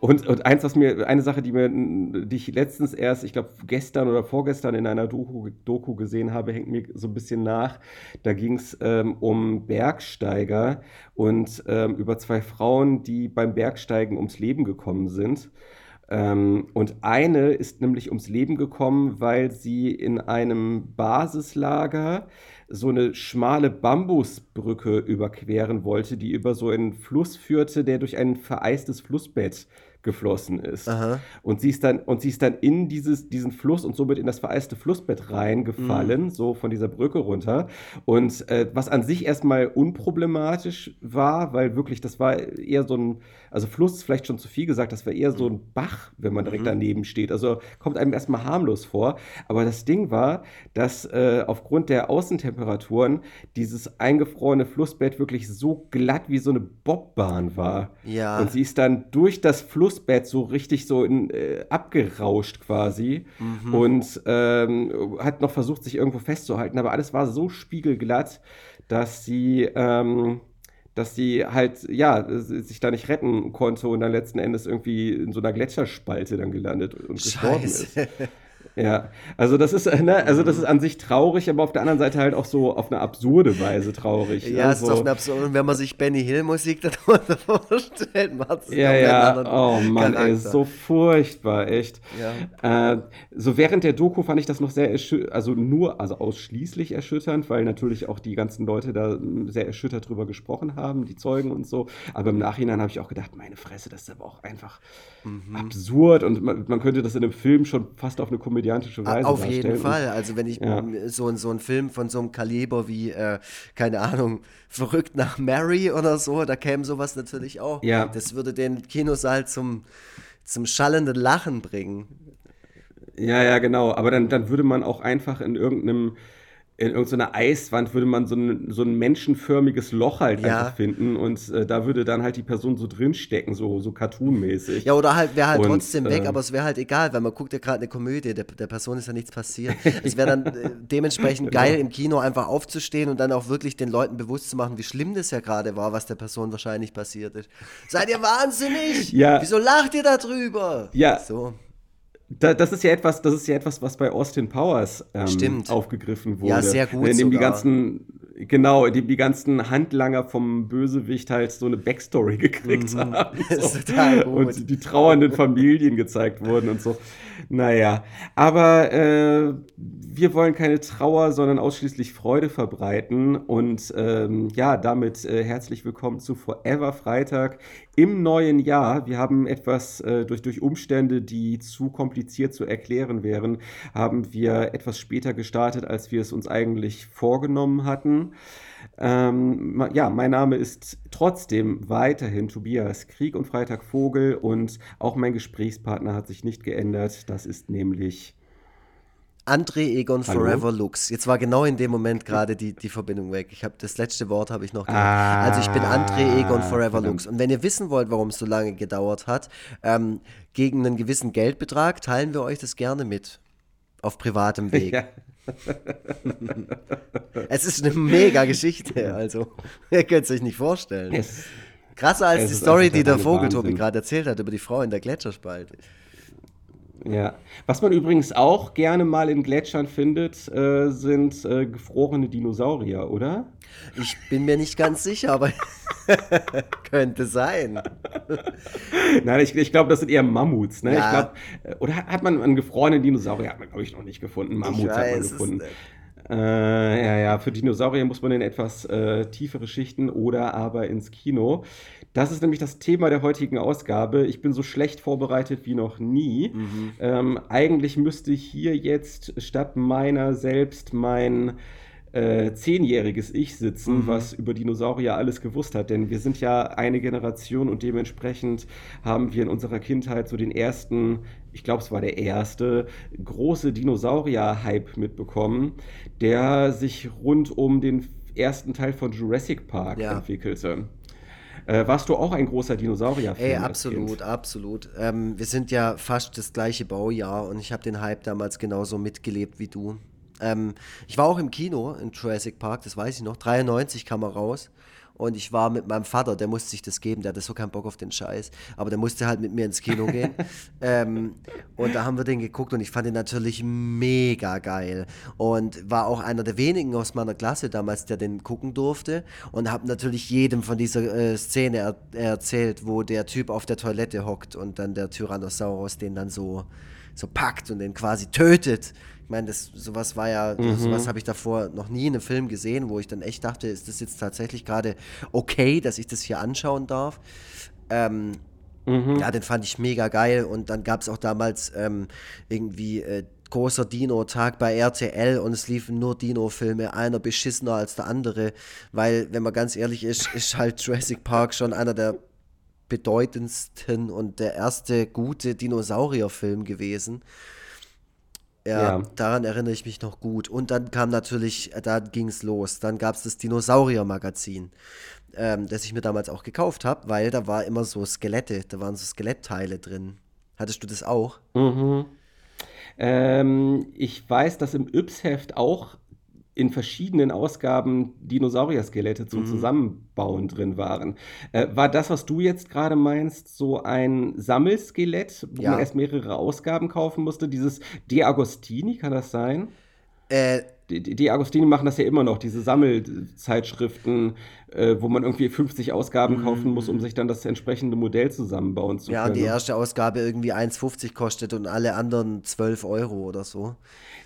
Und, und eins, was mir, eine Sache, die mir, die ich letztens erst, ich glaube gestern oder vorgestern in einer Doku, Doku gesehen habe, hängt mir so ein bisschen nach. Da ging es ähm, um Bergsteiger und ähm, über zwei Frauen, die beim Bergsteigen ums Leben gekommen sind. Ähm, und eine ist nämlich ums Leben gekommen, weil sie in einem Basislager so eine schmale Bambusbrücke überqueren wollte, die über so einen Fluss führte, der durch ein vereistes Flussbett geflossen ist. Aha. Und sie ist dann, und sie ist dann in dieses, diesen Fluss und somit in das vereiste Flussbett reingefallen, mhm. so von dieser Brücke runter. Und äh, was an sich erstmal unproblematisch war, weil wirklich, das war eher so ein, also Fluss ist vielleicht schon zu viel gesagt, das war eher so ein Bach, wenn man direkt mhm. daneben steht. Also kommt einem erstmal harmlos vor. Aber das Ding war, dass äh, aufgrund der Außentemperaturen dieses eingefrorene Flussbett wirklich so glatt wie so eine Bobbahn war. Ja. Und sie ist dann durch das Fluss Flussbett so richtig so in, äh, abgerauscht quasi mhm. und ähm, hat noch versucht, sich irgendwo festzuhalten, aber alles war so spiegelglatt, dass sie, ähm, dass sie halt, ja, sich da nicht retten konnte und dann letzten Endes irgendwie in so einer Gletscherspalte dann gelandet und gestorben ist. Ja, also das ist, ne, also das ist an sich traurig, aber auf der anderen Seite halt auch so auf eine absurde Weise traurig. Ja, ne? es ist auf eine absurde, und wenn man sich Benny Hill Musik darunter vorstellt, macht es Ja, ja, oh Mann, ey, so furchtbar, echt. Ja. Äh, so während der Doku fand ich das noch sehr, also nur, also ausschließlich erschütternd, weil natürlich auch die ganzen Leute da sehr erschüttert drüber gesprochen haben, die Zeugen und so. Aber im Nachhinein habe ich auch gedacht, meine Fresse, das ist aber auch einfach mhm. absurd und man, man könnte das in einem Film schon fast auf eine Komödie komödiantische Weise Auf jeden Fall. Also wenn ich ja. so, so einen Film von so einem Kaliber wie, äh, keine Ahnung, Verrückt nach Mary oder so, da käme sowas natürlich auch. Ja. Das würde den Kinosaal zum, zum schallenden Lachen bringen. Ja, ja, genau. Aber dann, dann würde man auch einfach in irgendeinem in irgendeiner Eiswand würde man so ein, so ein menschenförmiges Loch halt ja. einfach finden und äh, da würde dann halt die Person so drinstecken, so, so cartoonmäßig. Ja, oder halt wäre halt und, trotzdem weg, äh, aber es wäre halt egal, weil man guckt ja gerade eine Komödie, der, der Person ist ja nichts passiert. es wäre dann äh, dementsprechend genau. geil, im Kino einfach aufzustehen und dann auch wirklich den Leuten bewusst zu machen, wie schlimm das ja gerade war, was der Person wahrscheinlich passiert ist. Seid ihr wahnsinnig? Ja. Wieso lacht ihr da drüber? Ja. So. Da, das ist ja etwas, das ist ja etwas, was bei Austin Powers ähm, aufgegriffen wurde. Ja, sehr gut. In dem die ganzen, genau, in dem die ganzen Handlanger vom Bösewicht halt so eine Backstory gekriegt mhm. haben. So. Und die trauernden Familien gezeigt wurden und so. Naja, aber äh, wir wollen keine Trauer, sondern ausschließlich Freude verbreiten. Und ähm, ja, damit äh, herzlich willkommen zu Forever Freitag im neuen Jahr. Wir haben etwas äh, durch, durch Umstände, die zu kompliziert zu erklären wären, haben wir etwas später gestartet, als wir es uns eigentlich vorgenommen hatten. Ähm, ja, mein Name ist trotzdem weiterhin Tobias Krieg und Freitag Vogel und auch mein Gesprächspartner hat sich nicht geändert. Das ist nämlich André Egon Hallo? Forever Lux. Jetzt war genau in dem Moment gerade die, die Verbindung weg. Ich habe das letzte Wort habe ich noch gehört. Ah, also ich bin André Egon Forever verdammt. Lux. Und wenn ihr wissen wollt, warum es so lange gedauert hat, ähm, gegen einen gewissen Geldbetrag teilen wir euch das gerne mit. Auf privatem Weg. Ja. es ist eine mega Geschichte, also ihr könnt es euch nicht vorstellen. Es, Krasser als die Story, die der Vogeltobi gerade erzählt hat über die Frau in der Gletscherspalte. Ja. Was man übrigens auch gerne mal in Gletschern findet, äh, sind äh, gefrorene Dinosaurier, oder? Ich bin mir nicht ganz sicher, aber könnte sein. Nein, ich, ich glaube, das sind eher Mammuts. Ne? Ja. Ich glaub, äh, oder hat man einen gefrorenen Dinosaurier, hat man, glaube ich, noch nicht gefunden. Mammuts hat man gefunden. Äh, ja, ja, für Dinosaurier muss man in etwas äh, tiefere Schichten oder aber ins Kino. Das ist nämlich das Thema der heutigen Ausgabe. Ich bin so schlecht vorbereitet wie noch nie. Mhm. Ähm, eigentlich müsste hier jetzt statt meiner selbst mein äh, zehnjähriges Ich sitzen, mhm. was über Dinosaurier alles gewusst hat. Denn wir sind ja eine Generation und dementsprechend haben wir in unserer Kindheit so den ersten, ich glaube, es war der erste, große Dinosaurier-Hype mitbekommen, der sich rund um den ersten Teil von Jurassic Park ja. entwickelte. Äh, warst du auch ein großer Dinosaurier-Fan? Ey, absolut, absolut. Ähm, wir sind ja fast das gleiche Baujahr und ich habe den Hype damals genauso mitgelebt wie du. Ähm, ich war auch im Kino in Jurassic Park, das weiß ich noch. 93 kam er raus. Und ich war mit meinem Vater, der musste sich das geben, der hatte so keinen Bock auf den Scheiß, aber der musste halt mit mir ins Kino gehen. ähm, und da haben wir den geguckt und ich fand ihn natürlich mega geil und war auch einer der wenigen aus meiner Klasse damals, der den gucken durfte und habe natürlich jedem von dieser äh, Szene er erzählt, wo der Typ auf der Toilette hockt und dann der Tyrannosaurus den dann so so packt und den quasi tötet. Ich meine, das, sowas war ja, mhm. sowas habe ich davor noch nie in einem Film gesehen, wo ich dann echt dachte, ist das jetzt tatsächlich gerade okay, dass ich das hier anschauen darf. Ähm, mhm. Ja, den fand ich mega geil und dann gab es auch damals ähm, irgendwie äh, großer Dino-Tag bei RTL und es liefen nur Dino-Filme, einer beschissener als der andere, weil, wenn man ganz ehrlich ist, ist halt Jurassic Park schon einer der bedeutendsten und der erste gute Dinosaurierfilm gewesen. Ja, ja, daran erinnere ich mich noch gut. Und dann kam natürlich, äh, da ging es los. Dann gab es das Dinosaurier-Magazin, ähm, das ich mir damals auch gekauft habe, weil da war immer so Skelette, da waren so Skelettteile drin. Hattest du das auch? Mhm. Ähm, ich weiß, dass im Yps-Heft auch in verschiedenen Ausgaben Dinosaurier-Skelette zum mhm. Zusammenbauen drin waren. Äh, war das, was du jetzt gerade meinst, so ein Sammelskelett, wo ja. man erst mehrere Ausgaben kaufen musste? Dieses De Agostini, kann das sein? Äh, die, die Agostini machen das ja immer noch, diese Sammelzeitschriften, äh, wo man irgendwie 50 Ausgaben mhm. kaufen muss, um sich dann das entsprechende Modell zusammenbauen zu ja, können. Ja, die erste Ausgabe irgendwie 1,50 kostet und alle anderen 12 Euro oder so.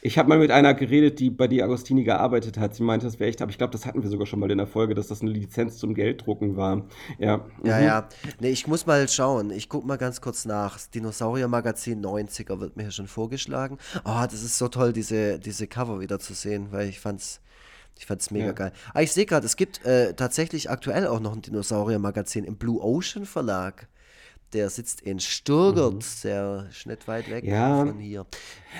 Ich habe mal mit einer geredet, die bei die Agostini gearbeitet hat. Sie meinte, das wäre echt, aber ich glaube, das hatten wir sogar schon mal in der Folge, dass das eine Lizenz zum Gelddrucken war. Ja, ja. Mhm. ja. Nee, ich muss mal schauen. Ich gucke mal ganz kurz nach. Das Dinosaurier-Magazin 90er wird mir hier schon vorgeschlagen. Oh, das ist so toll, diese, diese Cover wieder zu sehen, weil ich fand's. Ich fand's mega ja. geil. Ah, ich sehe gerade, es gibt äh, tatsächlich aktuell auch noch ein Dinosaurier-Magazin im Blue Ocean Verlag der sitzt in Sturgert, mhm. sehr nicht weit weg ja. von hier.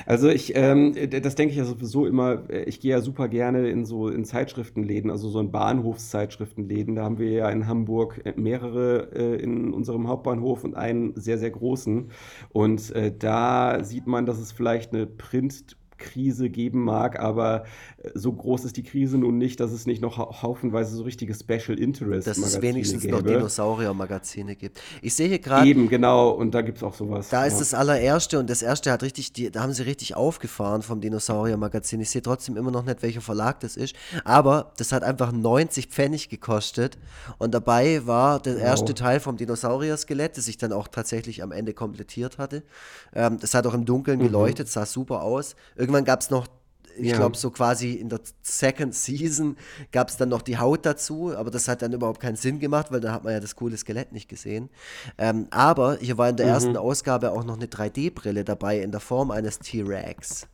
Also ich, ähm, das denke ich ja sowieso immer, äh, ich gehe ja super gerne in so in Zeitschriftenläden, also so in Bahnhofszeitschriftenläden. Da haben wir ja in Hamburg mehrere äh, in unserem Hauptbahnhof und einen sehr, sehr großen. Und äh, da sieht man, dass es vielleicht eine Print- Krise geben mag, aber äh, so groß ist die Krise nun nicht, dass es nicht noch haufenweise so richtige Special Interest Dass es wenigstens gäbe. noch Dinosaurier-Magazine gibt. Ich sehe hier gerade. Eben, genau, und da gibt es auch sowas. Da ja. ist das allererste und das erste hat richtig, die, da haben sie richtig aufgefahren vom Dinosaurier-Magazin. Ich sehe trotzdem immer noch nicht, welcher Verlag das ist, aber das hat einfach 90 Pfennig gekostet und dabei war der erste wow. Teil vom Dinosaurier-Skelett, das ich dann auch tatsächlich am Ende komplettiert hatte. Ähm, das hat auch im Dunkeln mhm. geleuchtet, sah super aus. Irgendwann gab es noch, ich ja. glaube, so quasi in der Second Season gab es dann noch die Haut dazu, aber das hat dann überhaupt keinen Sinn gemacht, weil da hat man ja das coole Skelett nicht gesehen. Ähm, aber hier war in der mhm. ersten Ausgabe auch noch eine 3D-Brille dabei in der Form eines T-Rex.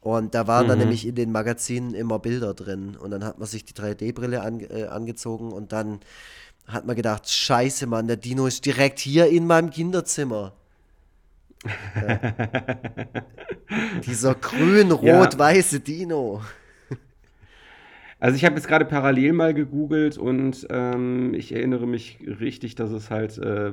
Und da waren mhm. dann nämlich in den Magazinen immer Bilder drin. Und dann hat man sich die 3D-Brille an, äh, angezogen und dann hat man gedacht, scheiße, Mann, der Dino ist direkt hier in meinem Kinderzimmer. Dieser grün-rot-weiße Dino. Also ich habe jetzt gerade parallel mal gegoogelt und ähm, ich erinnere mich richtig, dass es halt äh,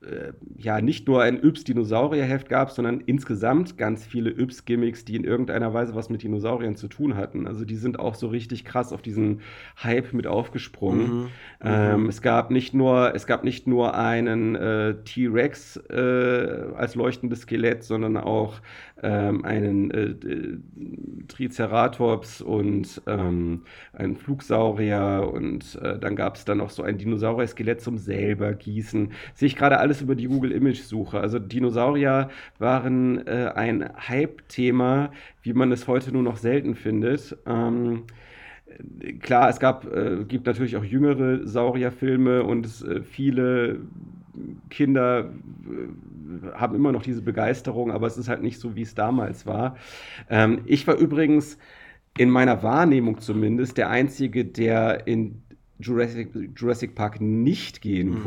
äh, ja nicht nur ein Yps-Dinosaurier-Heft gab, sondern insgesamt ganz viele Yps-Gimmicks, die in irgendeiner Weise was mit Dinosauriern zu tun hatten. Also die sind auch so richtig krass auf diesen Hype mit aufgesprungen. Mhm. Ähm, mhm. es gab nicht nur, es gab nicht nur einen äh, T-Rex äh, als leuchtendes Skelett, sondern auch ähm, einen äh, Triceratops und ähm, einen Flugsaurier und äh, dann gab es dann noch so ein Dinosaurier-Skelett zum selber gießen. Sehe ich gerade alles über die Google Image Suche. Also Dinosaurier waren äh, ein Hype-Thema, wie man es heute nur noch selten findet. Ähm, klar, es gab, äh, gibt natürlich auch jüngere Saurierfilme und äh, viele Kinder äh, haben immer noch diese Begeisterung, aber es ist halt nicht so, wie es damals war. Ähm, ich war übrigens in meiner Wahrnehmung zumindest der Einzige, der in Jurassic, Jurassic Park nicht gehen mhm.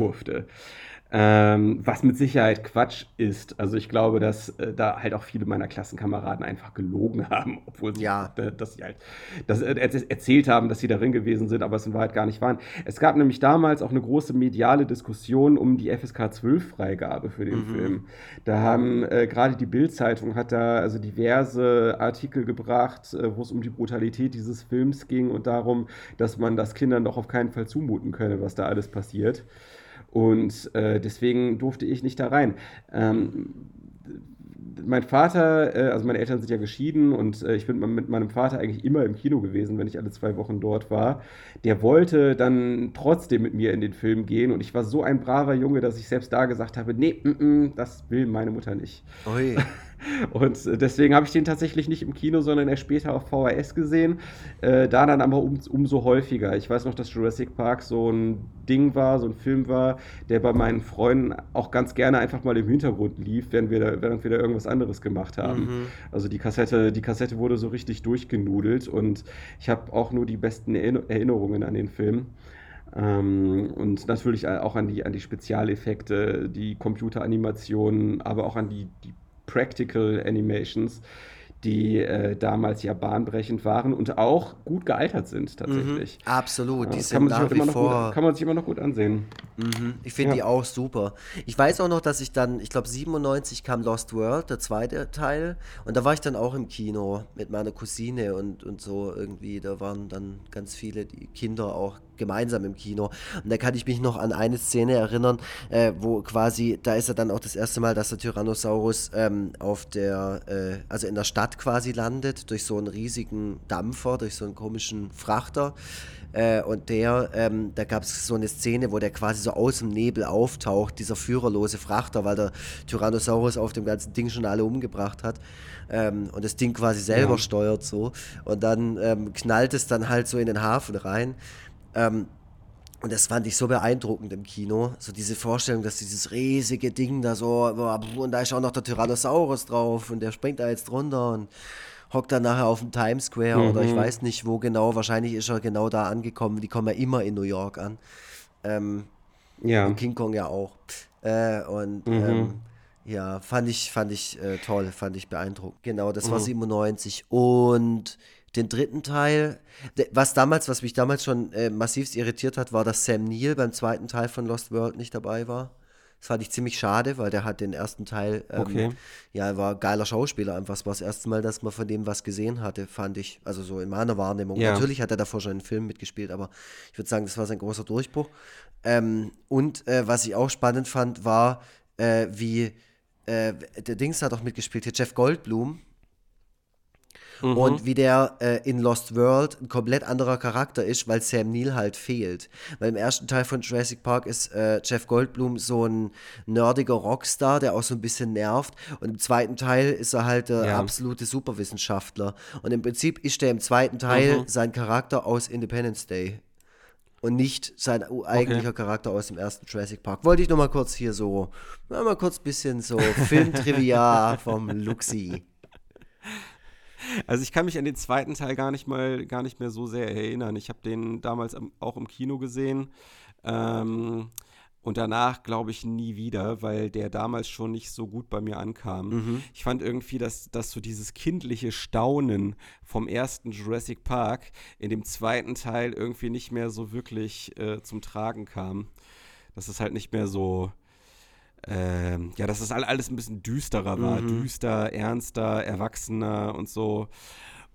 Ähm, was mit Sicherheit Quatsch ist. Also ich glaube, dass äh, da halt auch viele meiner Klassenkameraden einfach gelogen haben, obwohl sie, ja. äh, dass sie halt das, äh, erzählt haben, dass sie darin gewesen sind, aber es in Wahrheit gar nicht waren. Es gab nämlich damals auch eine große mediale Diskussion um die FSK 12 Freigabe für den mhm. Film. Da haben äh, gerade die Bild-Zeitung hat da also diverse Artikel gebracht, äh, wo es um die Brutalität dieses Films ging und darum, dass man das Kindern doch auf keinen Fall zumuten könne, was da alles passiert. Und äh, deswegen durfte ich nicht da rein. Ähm, mein Vater, äh, also meine Eltern sind ja geschieden und äh, ich bin mit meinem Vater eigentlich immer im Kino gewesen, wenn ich alle zwei Wochen dort war. Der wollte dann trotzdem mit mir in den Film gehen und ich war so ein braver Junge, dass ich selbst da gesagt habe, nee, m -m, das will meine Mutter nicht. Ui. Und deswegen habe ich den tatsächlich nicht im Kino, sondern erst später auf VHS gesehen. Äh, da dann aber um, umso häufiger. Ich weiß noch, dass Jurassic Park so ein Ding war, so ein Film war, der bei meinen Freunden auch ganz gerne einfach mal im Hintergrund lief, während wir da, während wir da irgendwas anderes gemacht haben. Mhm. Also die Kassette, die Kassette wurde so richtig durchgenudelt und ich habe auch nur die besten Erinnerungen an den Film. Ähm, und natürlich auch an die, an die Spezialeffekte, die Computeranimationen, aber auch an die, die Practical Animations, die äh, damals ja bahnbrechend waren und auch gut gealtert sind tatsächlich. Mhm, absolut, die ja, sind nach wie vor. Gut, kann man sich immer noch gut ansehen. Mhm, ich finde ja. die auch super. Ich weiß auch noch, dass ich dann, ich glaube 97 kam Lost World, der zweite Teil, und da war ich dann auch im Kino mit meiner Cousine und, und so irgendwie, da waren dann ganz viele die Kinder auch gemeinsam im Kino. Und da kann ich mich noch an eine Szene erinnern, äh, wo quasi, da ist er dann auch das erste Mal, dass der Tyrannosaurus ähm, auf der, äh, also in der Stadt quasi landet, durch so einen riesigen Dampfer, durch so einen komischen Frachter. Äh, und der, ähm, da gab es so eine Szene, wo der quasi so aus dem Nebel auftaucht, dieser führerlose Frachter, weil der Tyrannosaurus auf dem ganzen Ding schon alle umgebracht hat. Ähm, und das Ding quasi selber ja. steuert so. Und dann ähm, knallt es dann halt so in den Hafen rein. Ähm, und das fand ich so beeindruckend im Kino. So diese Vorstellung, dass dieses riesige Ding da so, und da ist auch noch der Tyrannosaurus drauf und der springt da jetzt runter und hockt dann nachher auf dem Times Square mhm. oder ich mhm. weiß nicht wo genau. Wahrscheinlich ist er genau da angekommen. Die kommen ja immer in New York an. Ähm, ja. Und King Kong ja auch. Äh, und mhm. ähm, ja, fand ich, fand ich äh, toll, fand ich beeindruckend. Genau, das mhm. war 97. Und den dritten Teil, was damals, was mich damals schon äh, massivst irritiert hat, war, dass Sam Neill beim zweiten Teil von Lost World nicht dabei war. Das fand ich ziemlich schade, weil der hat den ersten Teil, ähm, okay. ja, er war geiler Schauspieler einfach. Es war das erste Mal, dass man von dem was gesehen hatte, fand ich. Also so in meiner Wahrnehmung. Ja. Natürlich hat er davor schon einen Film mitgespielt, aber ich würde sagen, das war sein großer Durchbruch. Ähm, und äh, was ich auch spannend fand, war, äh, wie äh, der Dings hat auch mitgespielt, hier Jeff Goldblum, Mhm. Und wie der äh, in Lost World ein komplett anderer Charakter ist, weil Sam Neill halt fehlt. Weil im ersten Teil von Jurassic Park ist äh, Jeff Goldblum so ein nerdiger Rockstar, der auch so ein bisschen nervt. Und im zweiten Teil ist er halt der ja. absolute Superwissenschaftler. Und im Prinzip ist der im zweiten Teil mhm. sein Charakter aus Independence Day und nicht sein eigentlicher okay. Charakter aus dem ersten Jurassic Park. Wollte ich noch mal kurz hier so, mal kurz ein bisschen so Filmtrivia vom Luxi. Also ich kann mich an den zweiten Teil gar nicht mal, gar nicht mehr so sehr erinnern. Ich habe den damals auch im Kino gesehen. Ähm, und danach glaube ich nie wieder, weil der damals schon nicht so gut bei mir ankam. Mhm. Ich fand irgendwie, dass, dass so dieses kindliche Staunen vom ersten Jurassic Park in dem zweiten Teil irgendwie nicht mehr so wirklich äh, zum Tragen kam. Dass es halt nicht mehr so, ähm, ja, dass das alles ein bisschen düsterer war. Mhm. Düster, ernster, erwachsener und so.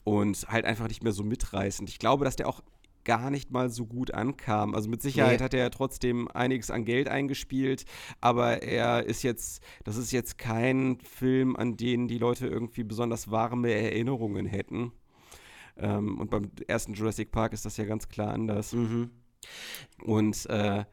Und halt einfach nicht mehr so mitreißend. Ich glaube, dass der auch gar nicht mal so gut ankam. Also mit Sicherheit nee. hat er ja trotzdem einiges an Geld eingespielt, aber er ist jetzt, das ist jetzt kein Film, an den die Leute irgendwie besonders warme Erinnerungen hätten. Ähm, und beim ersten Jurassic Park ist das ja ganz klar anders. Mhm. Und äh,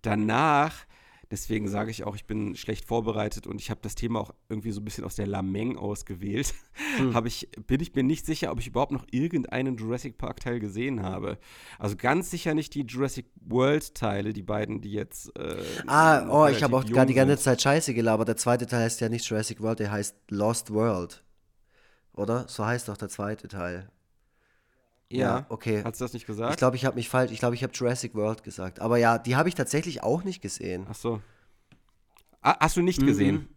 danach Deswegen sage ich auch, ich bin schlecht vorbereitet und ich habe das Thema auch irgendwie so ein bisschen aus der Lameng ausgewählt. Hm. ich, bin ich mir nicht sicher, ob ich überhaupt noch irgendeinen Jurassic Park Teil gesehen habe. Also ganz sicher nicht die Jurassic World Teile, die beiden, die jetzt. Äh, ah, oh, ich habe auch gerade die ganze Zeit Scheiße gelabert. Der zweite Teil heißt ja nicht Jurassic World, der heißt Lost World. Oder? So heißt doch der zweite Teil. Ja, okay. Hast du das nicht gesagt? Ich glaube, ich habe mich falsch. Ich glaube, ich habe Jurassic World gesagt. Aber ja, die habe ich tatsächlich auch nicht gesehen. Ach so. Ah, hast du nicht mhm. gesehen?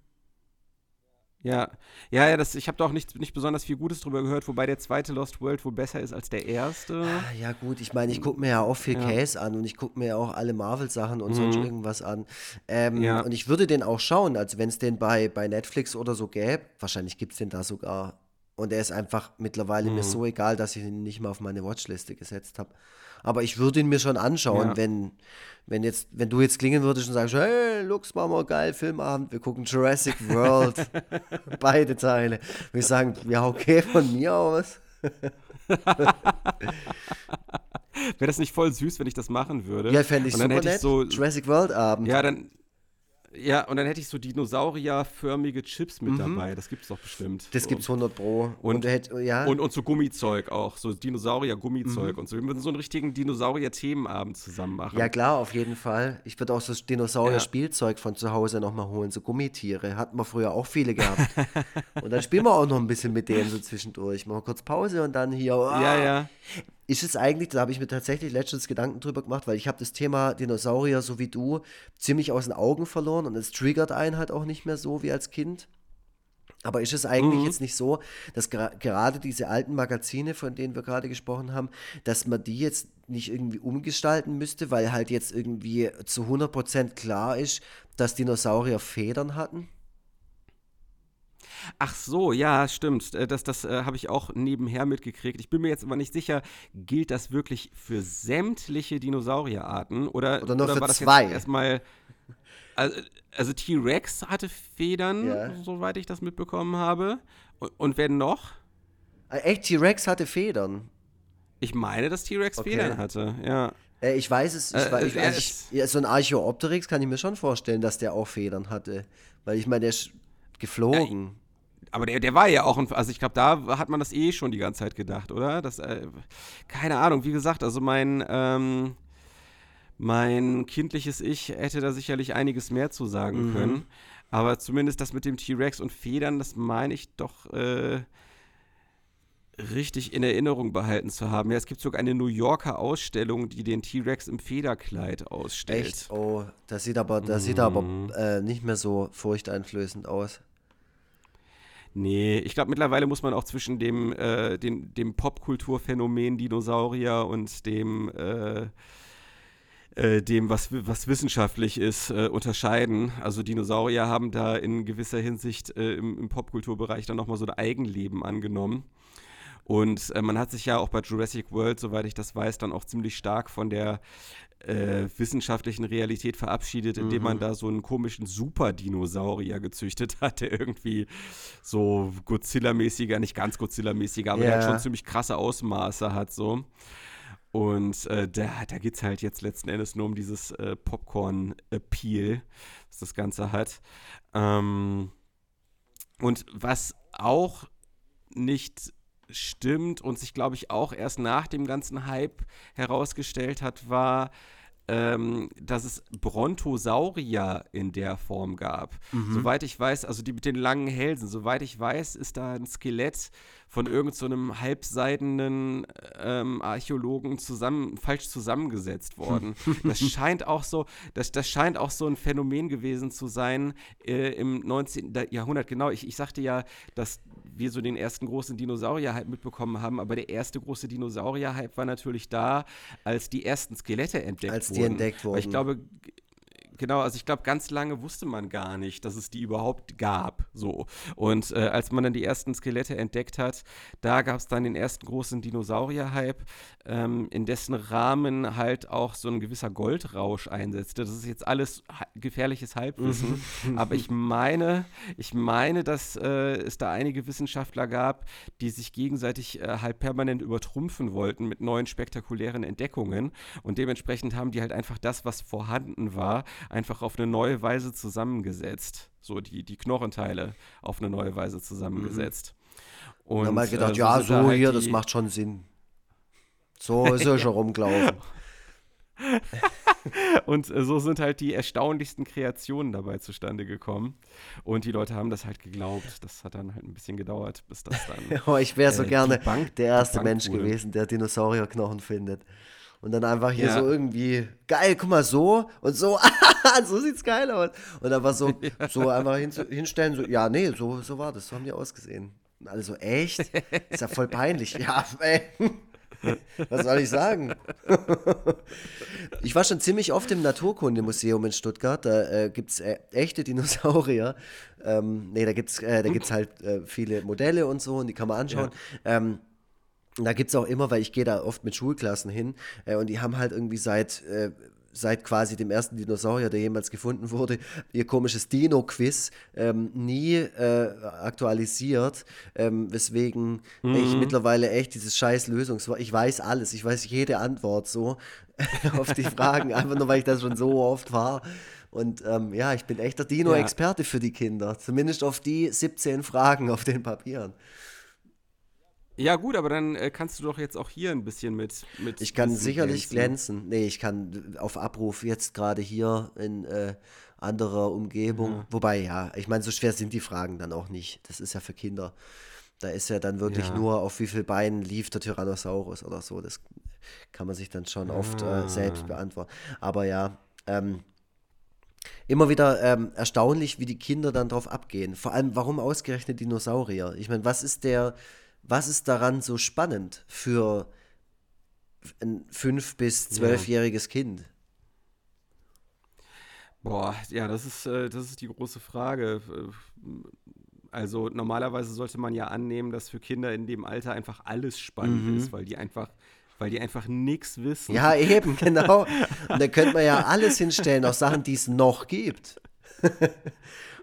Ja, ja, ja das, ich habe da auch nicht, nicht besonders viel Gutes drüber gehört, wobei der zweite Lost World wohl besser ist als der erste. Ah, ja, gut, ich meine, ich gucke mir ja auch viel ja. Case an und ich gucke mir ja auch alle Marvel-Sachen und mhm. sonst irgendwas an. Ähm, ja. Und ich würde den auch schauen, also wenn es den bei, bei Netflix oder so gäbe, wahrscheinlich gibt es den da sogar. Und er ist einfach mittlerweile mhm. mir so egal, dass ich ihn nicht mal auf meine Watchliste gesetzt habe. Aber ich würde ihn mir schon anschauen, ja. wenn, wenn, jetzt, wenn du jetzt klingen würdest und sagst, hey, Lux, machen wir geil, Filmabend, wir gucken Jurassic World, beide Teile. Wir sagen, ja, okay, von mir aus. Wäre das nicht voll süß, wenn ich das machen würde? Ja, fände ich super nett. Ich so, Jurassic World Abend. Ja, dann, ja, und dann hätte ich so dinosaurierförmige Chips mit mhm. dabei. Das gibt es doch bestimmt. Das gibt es 100 Pro. Und, und, hätt, ja. und, und so Gummizeug auch. So Dinosaurier-Gummizeug mhm. und so. Wir würden so einen richtigen Dinosaurier-Themenabend zusammen machen. Ja, klar, auf jeden Fall. Ich würde auch so Dinosaurier-Spielzeug von zu Hause nochmal holen. So Gummitiere. Hatten wir früher auch viele gehabt. und dann spielen wir auch noch ein bisschen mit denen so zwischendurch. Machen wir kurz Pause und dann hier. Oh. Ja, ja ist es eigentlich, da habe ich mir tatsächlich letztens Gedanken drüber gemacht, weil ich habe das Thema Dinosaurier, so wie du, ziemlich aus den Augen verloren und es triggert einen halt auch nicht mehr so wie als Kind. Aber ist es eigentlich mhm. jetzt nicht so, dass ger gerade diese alten Magazine, von denen wir gerade gesprochen haben, dass man die jetzt nicht irgendwie umgestalten müsste, weil halt jetzt irgendwie zu 100% klar ist, dass Dinosaurier Federn hatten? Ach so, ja, stimmt. Äh, das, das äh, habe ich auch nebenher mitgekriegt. Ich bin mir jetzt aber nicht sicher, gilt das wirklich für sämtliche Dinosaurierarten oder, oder nur oder für war das zwei? Jetzt erstmal. Also, also T-Rex hatte Federn, ja. soweit ich das mitbekommen habe. Und, und wer noch? Äh, echt, T-Rex hatte Federn. Ich meine, dass T-Rex okay. Federn hatte, ja. Äh, ich weiß es, ich, äh, weiß, ich, ich, ja, so ein Archaeopteryx kann ich mir schon vorstellen, dass der auch Federn hatte. Weil ich meine, der ist geflogen aber der, der war ja auch, ein, also ich glaube, da hat man das eh schon die ganze Zeit gedacht, oder? Das, äh, keine Ahnung, wie gesagt, also mein, ähm, mein kindliches Ich hätte da sicherlich einiges mehr zu sagen mhm. können. Aber zumindest das mit dem T-Rex und Federn, das meine ich doch äh, richtig in Erinnerung behalten zu haben. Ja, es gibt sogar eine New Yorker Ausstellung, die den T-Rex im Federkleid ausstellt. Echt? Oh, das sieht aber, das mhm. sieht aber mhm. äh, nicht mehr so furchteinflößend aus. Nee, ich glaube, mittlerweile muss man auch zwischen dem, äh, dem, dem Popkulturphänomen Dinosaurier und dem, äh, äh, dem was, was wissenschaftlich ist, äh, unterscheiden. Also Dinosaurier haben da in gewisser Hinsicht äh, im, im Popkulturbereich dann nochmal so ein Eigenleben angenommen. Und äh, man hat sich ja auch bei Jurassic World, soweit ich das weiß, dann auch ziemlich stark von der äh, wissenschaftlichen Realität verabschiedet, indem mhm. man da so einen komischen Super-Dinosaurier gezüchtet hat, der irgendwie so Godzilla-mäßiger, nicht ganz Godzilla-mäßiger, aber yeah. der schon ziemlich krasse Ausmaße hat, so. Und äh, da, da geht es halt jetzt letzten Endes nur um dieses äh, Popcorn-Appeal, was das Ganze hat. Ähm, und was auch nicht stimmt und sich, glaube ich, auch erst nach dem ganzen Hype herausgestellt hat, war, ähm, dass es Brontosaurier in der Form gab. Mhm. Soweit ich weiß, also die mit den langen Hälsen, soweit ich weiß, ist da ein Skelett von irgendeinem so halbseidenen ähm, Archäologen zusammen, falsch zusammengesetzt worden. das scheint auch so, das, das scheint auch so ein Phänomen gewesen zu sein äh, im 19. Jahrhundert. Genau, ich, ich sagte ja, dass wir so den ersten großen Dinosaurier-Hype mitbekommen haben, aber der erste große Dinosaurier-Hype war natürlich da, als die ersten Skelette entdeckt als wurden. Als die entdeckt wurden. Weil ich glaube, genau, also ich glaube, ganz lange wusste man gar nicht, dass es die überhaupt gab. So. Und äh, als man dann die ersten Skelette entdeckt hat, da gab es dann den ersten großen Dinosaurier-Hype, ähm, in dessen Rahmen halt auch so ein gewisser Goldrausch einsetzte. Das ist jetzt alles gefährliches Halbwissen. Mhm. aber ich meine, ich meine, dass äh, es da einige Wissenschaftler gab, die sich gegenseitig äh, halt permanent übertrumpfen wollten mit neuen spektakulären Entdeckungen. Und dementsprechend haben die halt einfach das, was vorhanden war, einfach auf eine neue Weise zusammengesetzt. So die, die Knochenteile auf eine neue Weise zusammengesetzt. Mhm. Und, haben mal gedacht, äh, ja, so da halt hier, das macht schon Sinn. So ist er schon rumgelaufen. und äh, so sind halt die erstaunlichsten Kreationen dabei zustande gekommen. Und die Leute haben das halt geglaubt. Das hat dann halt ein bisschen gedauert, bis das dann. oh, ich wäre so äh, gerne Bank, der erste Mensch gewesen, der Dinosaurierknochen findet. Und dann einfach hier ja. so irgendwie, geil, guck mal, so und so, so sieht's geil aus. Und einfach so, so einfach hin, hinstellen, so, ja, nee, so, so war das, so haben die ausgesehen. Und alle so, echt? Ist ja voll peinlich. Ja, ey. Was soll ich sagen? ich war schon ziemlich oft im Naturkundemuseum in Stuttgart. Da äh, gibt es äh, echte Dinosaurier. Ähm, nee, da gibt es äh, halt äh, viele Modelle und so und die kann man anschauen. Ja. Ähm, da gibt es auch immer, weil ich gehe da oft mit Schulklassen hin äh, und die haben halt irgendwie seit äh, seit quasi dem ersten Dinosaurier, der jemals gefunden wurde, ihr komisches Dino-Quiz ähm, nie äh, aktualisiert, ähm, weswegen mhm. ich mittlerweile echt dieses scheiß Lösungs... Ich weiß alles, ich weiß jede Antwort so auf die Fragen, einfach nur, weil ich das schon so oft war. Und ähm, ja, ich bin echt der Dino-Experte ja. für die Kinder, zumindest auf die 17 Fragen auf den Papieren. Ja, gut, aber dann äh, kannst du doch jetzt auch hier ein bisschen mit. mit ich kann sicherlich glänzen. glänzen. Nee, ich kann auf Abruf jetzt gerade hier in äh, anderer Umgebung. Ja. Wobei, ja, ich meine, so schwer sind die Fragen dann auch nicht. Das ist ja für Kinder. Da ist ja dann wirklich ja. nur, auf wie viel Beinen lief der Tyrannosaurus oder so. Das kann man sich dann schon ah. oft äh, selbst ah. beantworten. Aber ja, ähm, immer wieder ähm, erstaunlich, wie die Kinder dann drauf abgehen. Vor allem, warum ausgerechnet Dinosaurier? Ich meine, was ist der was ist daran so spannend für ein fünf- bis zwölfjähriges ja. Kind? Boah, ja, das ist, äh, das ist die große Frage. Also normalerweise sollte man ja annehmen, dass für Kinder in dem Alter einfach alles spannend mhm. ist, weil die einfach weil die einfach nichts wissen. Ja, eben, genau. Und da könnte man ja alles hinstellen, auch Sachen, die es noch gibt.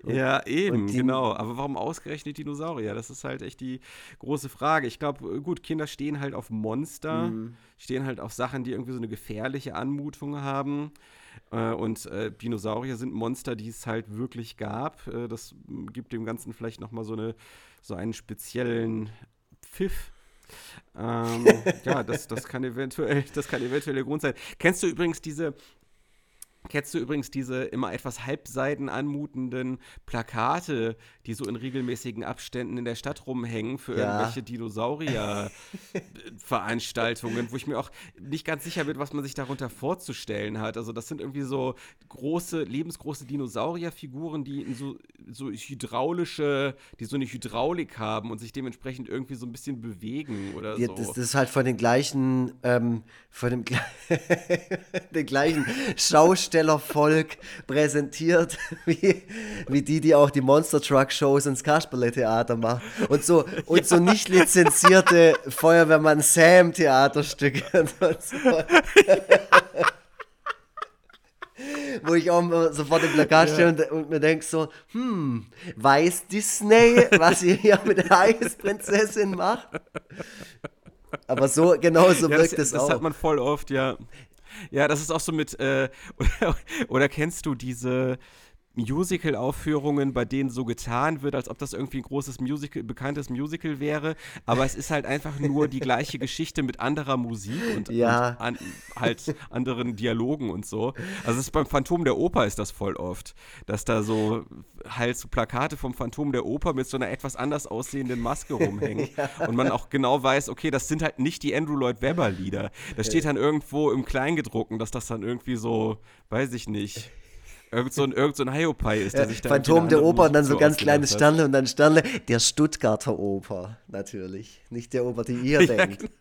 Ja, eben, die, genau. Aber warum ausgerechnet Dinosaurier? Das ist halt echt die große Frage. Ich glaube, gut, Kinder stehen halt auf Monster, mhm. stehen halt auf Sachen, die irgendwie so eine gefährliche Anmutung haben. Äh, und äh, Dinosaurier sind Monster, die es halt wirklich gab. Äh, das gibt dem Ganzen vielleicht nochmal so, eine, so einen speziellen Pfiff. ähm, ja, das, das, kann eventuell, das kann eventuell der Grund sein. Kennst du übrigens diese, Kennst du übrigens diese immer etwas halbseiden anmutenden Plakate, die so in regelmäßigen Abständen in der Stadt rumhängen für ja. irgendwelche Dinosaurier-Veranstaltungen, wo ich mir auch nicht ganz sicher bin, was man sich darunter vorzustellen hat. Also das sind irgendwie so große, lebensgroße Dinosaurierfiguren, die so, so hydraulische, die so eine Hydraulik haben und sich dementsprechend irgendwie so ein bisschen bewegen oder ja, so. Das, das, ist halt von den gleichen, ähm, von dem den gleichen Schauspielern Darstellervolk präsentiert, wie, wie die, die auch die Monster Truck Shows ins Kasperle-Theater machen. Und so, und so nicht lizenzierte Feuerwehrmann Sam Theaterstücke und so. Wo ich auch sofort im Plakat stehe und, und, mir denke so, hm, weiß Disney, was ihr hier mit der Eisprinzessin macht? Aber so, genau so ja, wirkt es auch. Das hat man voll oft, ja. Ja, das ist auch so mit, äh, oder, oder kennst du diese, Musical-Aufführungen, bei denen so getan wird, als ob das irgendwie ein großes Musical, bekanntes Musical wäre, aber es ist halt einfach nur die gleiche Geschichte mit anderer Musik und, ja. und an, halt anderen Dialogen und so. Also ist beim Phantom der Oper ist das voll oft, dass da so halt so Plakate vom Phantom der Oper mit so einer etwas anders aussehenden Maske rumhängen ja. und man auch genau weiß, okay, das sind halt nicht die Andrew Lloyd Webber Lieder. Da steht dann irgendwo im Kleingedruckten, dass das dann irgendwie so, weiß ich nicht Irgend so ein, irgend so ein Hiopai ist, der ja, sich da Phantom der Oper und dann so ganz kleine Sterne und dann Sterne der Stuttgarter Oper, natürlich. Nicht der Oper, die ihr ja, denkt. Genau.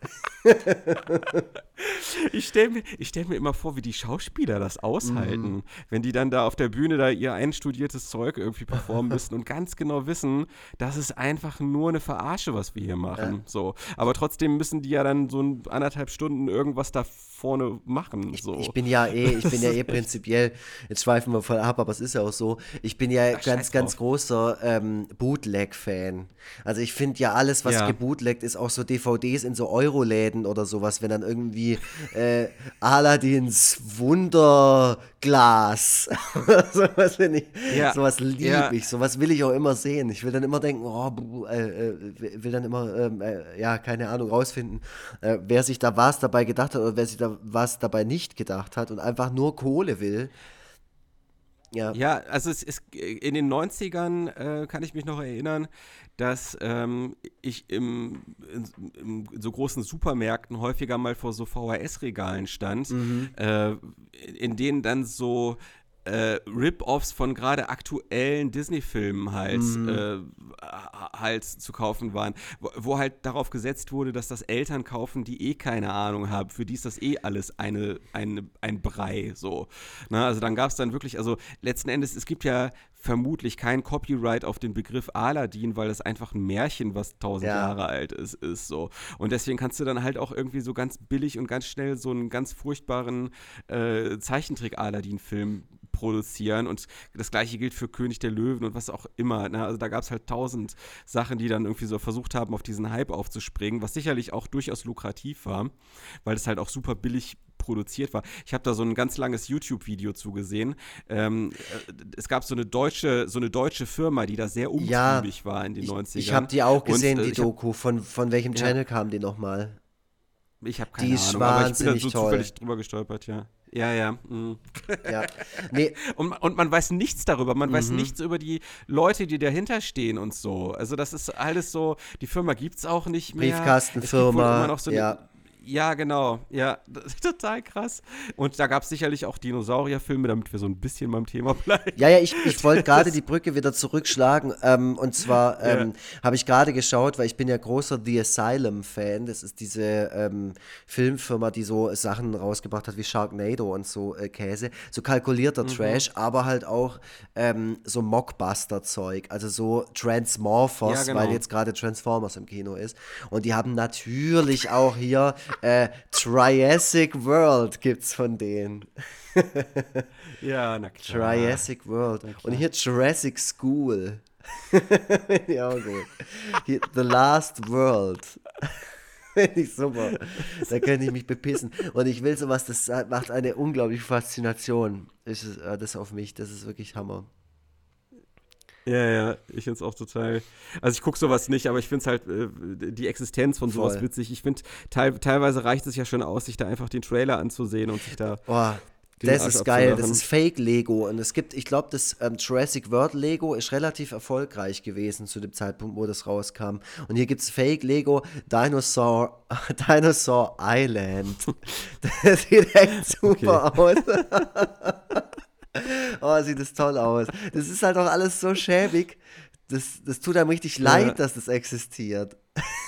ich stelle mir, stell mir immer vor, wie die Schauspieler das aushalten, mm. wenn die dann da auf der Bühne da ihr einstudiertes Zeug irgendwie performen müssen und ganz genau wissen, das ist einfach nur eine Verarsche, was wir hier machen. Ja. So. Aber trotzdem müssen die ja dann so ein, anderthalb Stunden irgendwas da vorne machen. So. Ich, ich bin ja eh, ich bin ja eh prinzipiell, jetzt schweifen wir voll ab, aber es ist ja auch so, ich bin ja Ach, ganz, ganz großer ähm, Bootleg-Fan. Also ich finde ja alles, was ja. gebootlegt ist, auch so DVDs in so Euroläden oder sowas, wenn dann irgendwie äh, Aladins Wunderglas, sowas finde ich, ja. sowas liebe ja. ich, sowas will ich auch immer sehen. Ich will dann immer denken, oh, äh, äh, will dann immer, ähm, äh, ja, keine Ahnung, rausfinden, äh, wer sich da was dabei gedacht hat oder wer sich da was dabei nicht gedacht hat und einfach nur Kohle will. Ja. ja, also es ist in den 90ern äh, kann ich mich noch erinnern, dass ähm, ich im in, in, so großen Supermärkten häufiger mal vor so VHS-Regalen stand, mhm. äh, in denen dann so äh, Rip-Offs von gerade aktuellen Disney-Filmen halt, mhm. äh, halt zu kaufen waren, wo, wo, halt darauf gesetzt wurde, dass das Eltern kaufen, die eh keine Ahnung haben, für die ist das eh alles eine, eine ein Brei, so. Na, also dann gab es dann wirklich, also letzten Endes, es gibt ja vermutlich kein Copyright auf den Begriff Aladdin, weil es einfach ein Märchen, was tausend ja. Jahre alt ist, ist so. Und deswegen kannst du dann halt auch irgendwie so ganz billig und ganz schnell so einen ganz furchtbaren äh, Zeichentrick-Aladdin-Film produzieren. Und das gleiche gilt für König der Löwen und was auch immer. Ne? Also da gab es halt tausend Sachen, die dann irgendwie so versucht haben, auf diesen Hype aufzuspringen, was sicherlich auch durchaus lukrativ war, weil es halt auch super billig produziert war. Ich habe da so ein ganz langes YouTube-Video zugesehen. Ähm, äh, es gab so eine deutsche, so eine deutsche Firma, die da sehr umtriebig ja, war in den ich, 90ern. Ich habe die auch gesehen, Und, äh, die Doku. Von, von welchem Channel ja. kam die nochmal? Ich habe keine die Ahnung, aber ich bin da so toll. zufällig drüber gestolpert, ja. Ja, ja. Mhm. ja. Nee. Und, und man weiß nichts darüber. Man mhm. weiß nichts über die Leute, die dahinter stehen und so. Also das ist alles so, die Firma gibt es auch nicht mehr. Briefkastenfirma. So ja. Ja, genau. Ja, total krass. Und da gab es sicherlich auch Dinosaurierfilme, damit wir so ein bisschen beim Thema bleiben. Ja, ja, ich, ich wollte gerade die Brücke wieder zurückschlagen. Ähm, und zwar ähm, ja. habe ich gerade geschaut, weil ich bin ja großer The Asylum-Fan. Das ist diese ähm, Filmfirma, die so Sachen rausgebracht hat wie Sharknado und so äh, Käse. So kalkulierter mhm. Trash, aber halt auch ähm, so Mockbuster-Zeug. Also so Transmorphers, ja, genau. weil jetzt gerade Transformers im Kino ist. Und die haben natürlich auch hier äh, Triassic World gibt's von denen. ja, na klar. Triassic World. Und hier Jurassic School. ja, gut. Hier, The Last World. Finde ich super. Da könnte ich mich bepissen. Und ich will sowas, das macht eine unglaubliche Faszination. Ist, äh, das auf mich, das ist wirklich Hammer. Ja, ja, ich finde es auch total. Also ich gucke sowas nicht, aber ich finde es halt äh, die Existenz von sowas Voll. witzig. Ich finde, teil, teilweise reicht es ja schon aus, sich da einfach den Trailer anzusehen und sich da. Boah, das ist geil, das ist Fake Lego. Und es gibt, ich glaube, das ähm, Jurassic World Lego ist relativ erfolgreich gewesen zu dem Zeitpunkt, wo das rauskam. Und hier gibt es Fake Lego Dinosaur, Dinosaur Island. das sieht echt super okay. aus. oh, sieht das toll aus. Das ist halt auch alles so schäbig. Das, das tut einem richtig leid, ja. dass das existiert.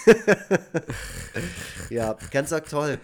ja, ganz arg toll.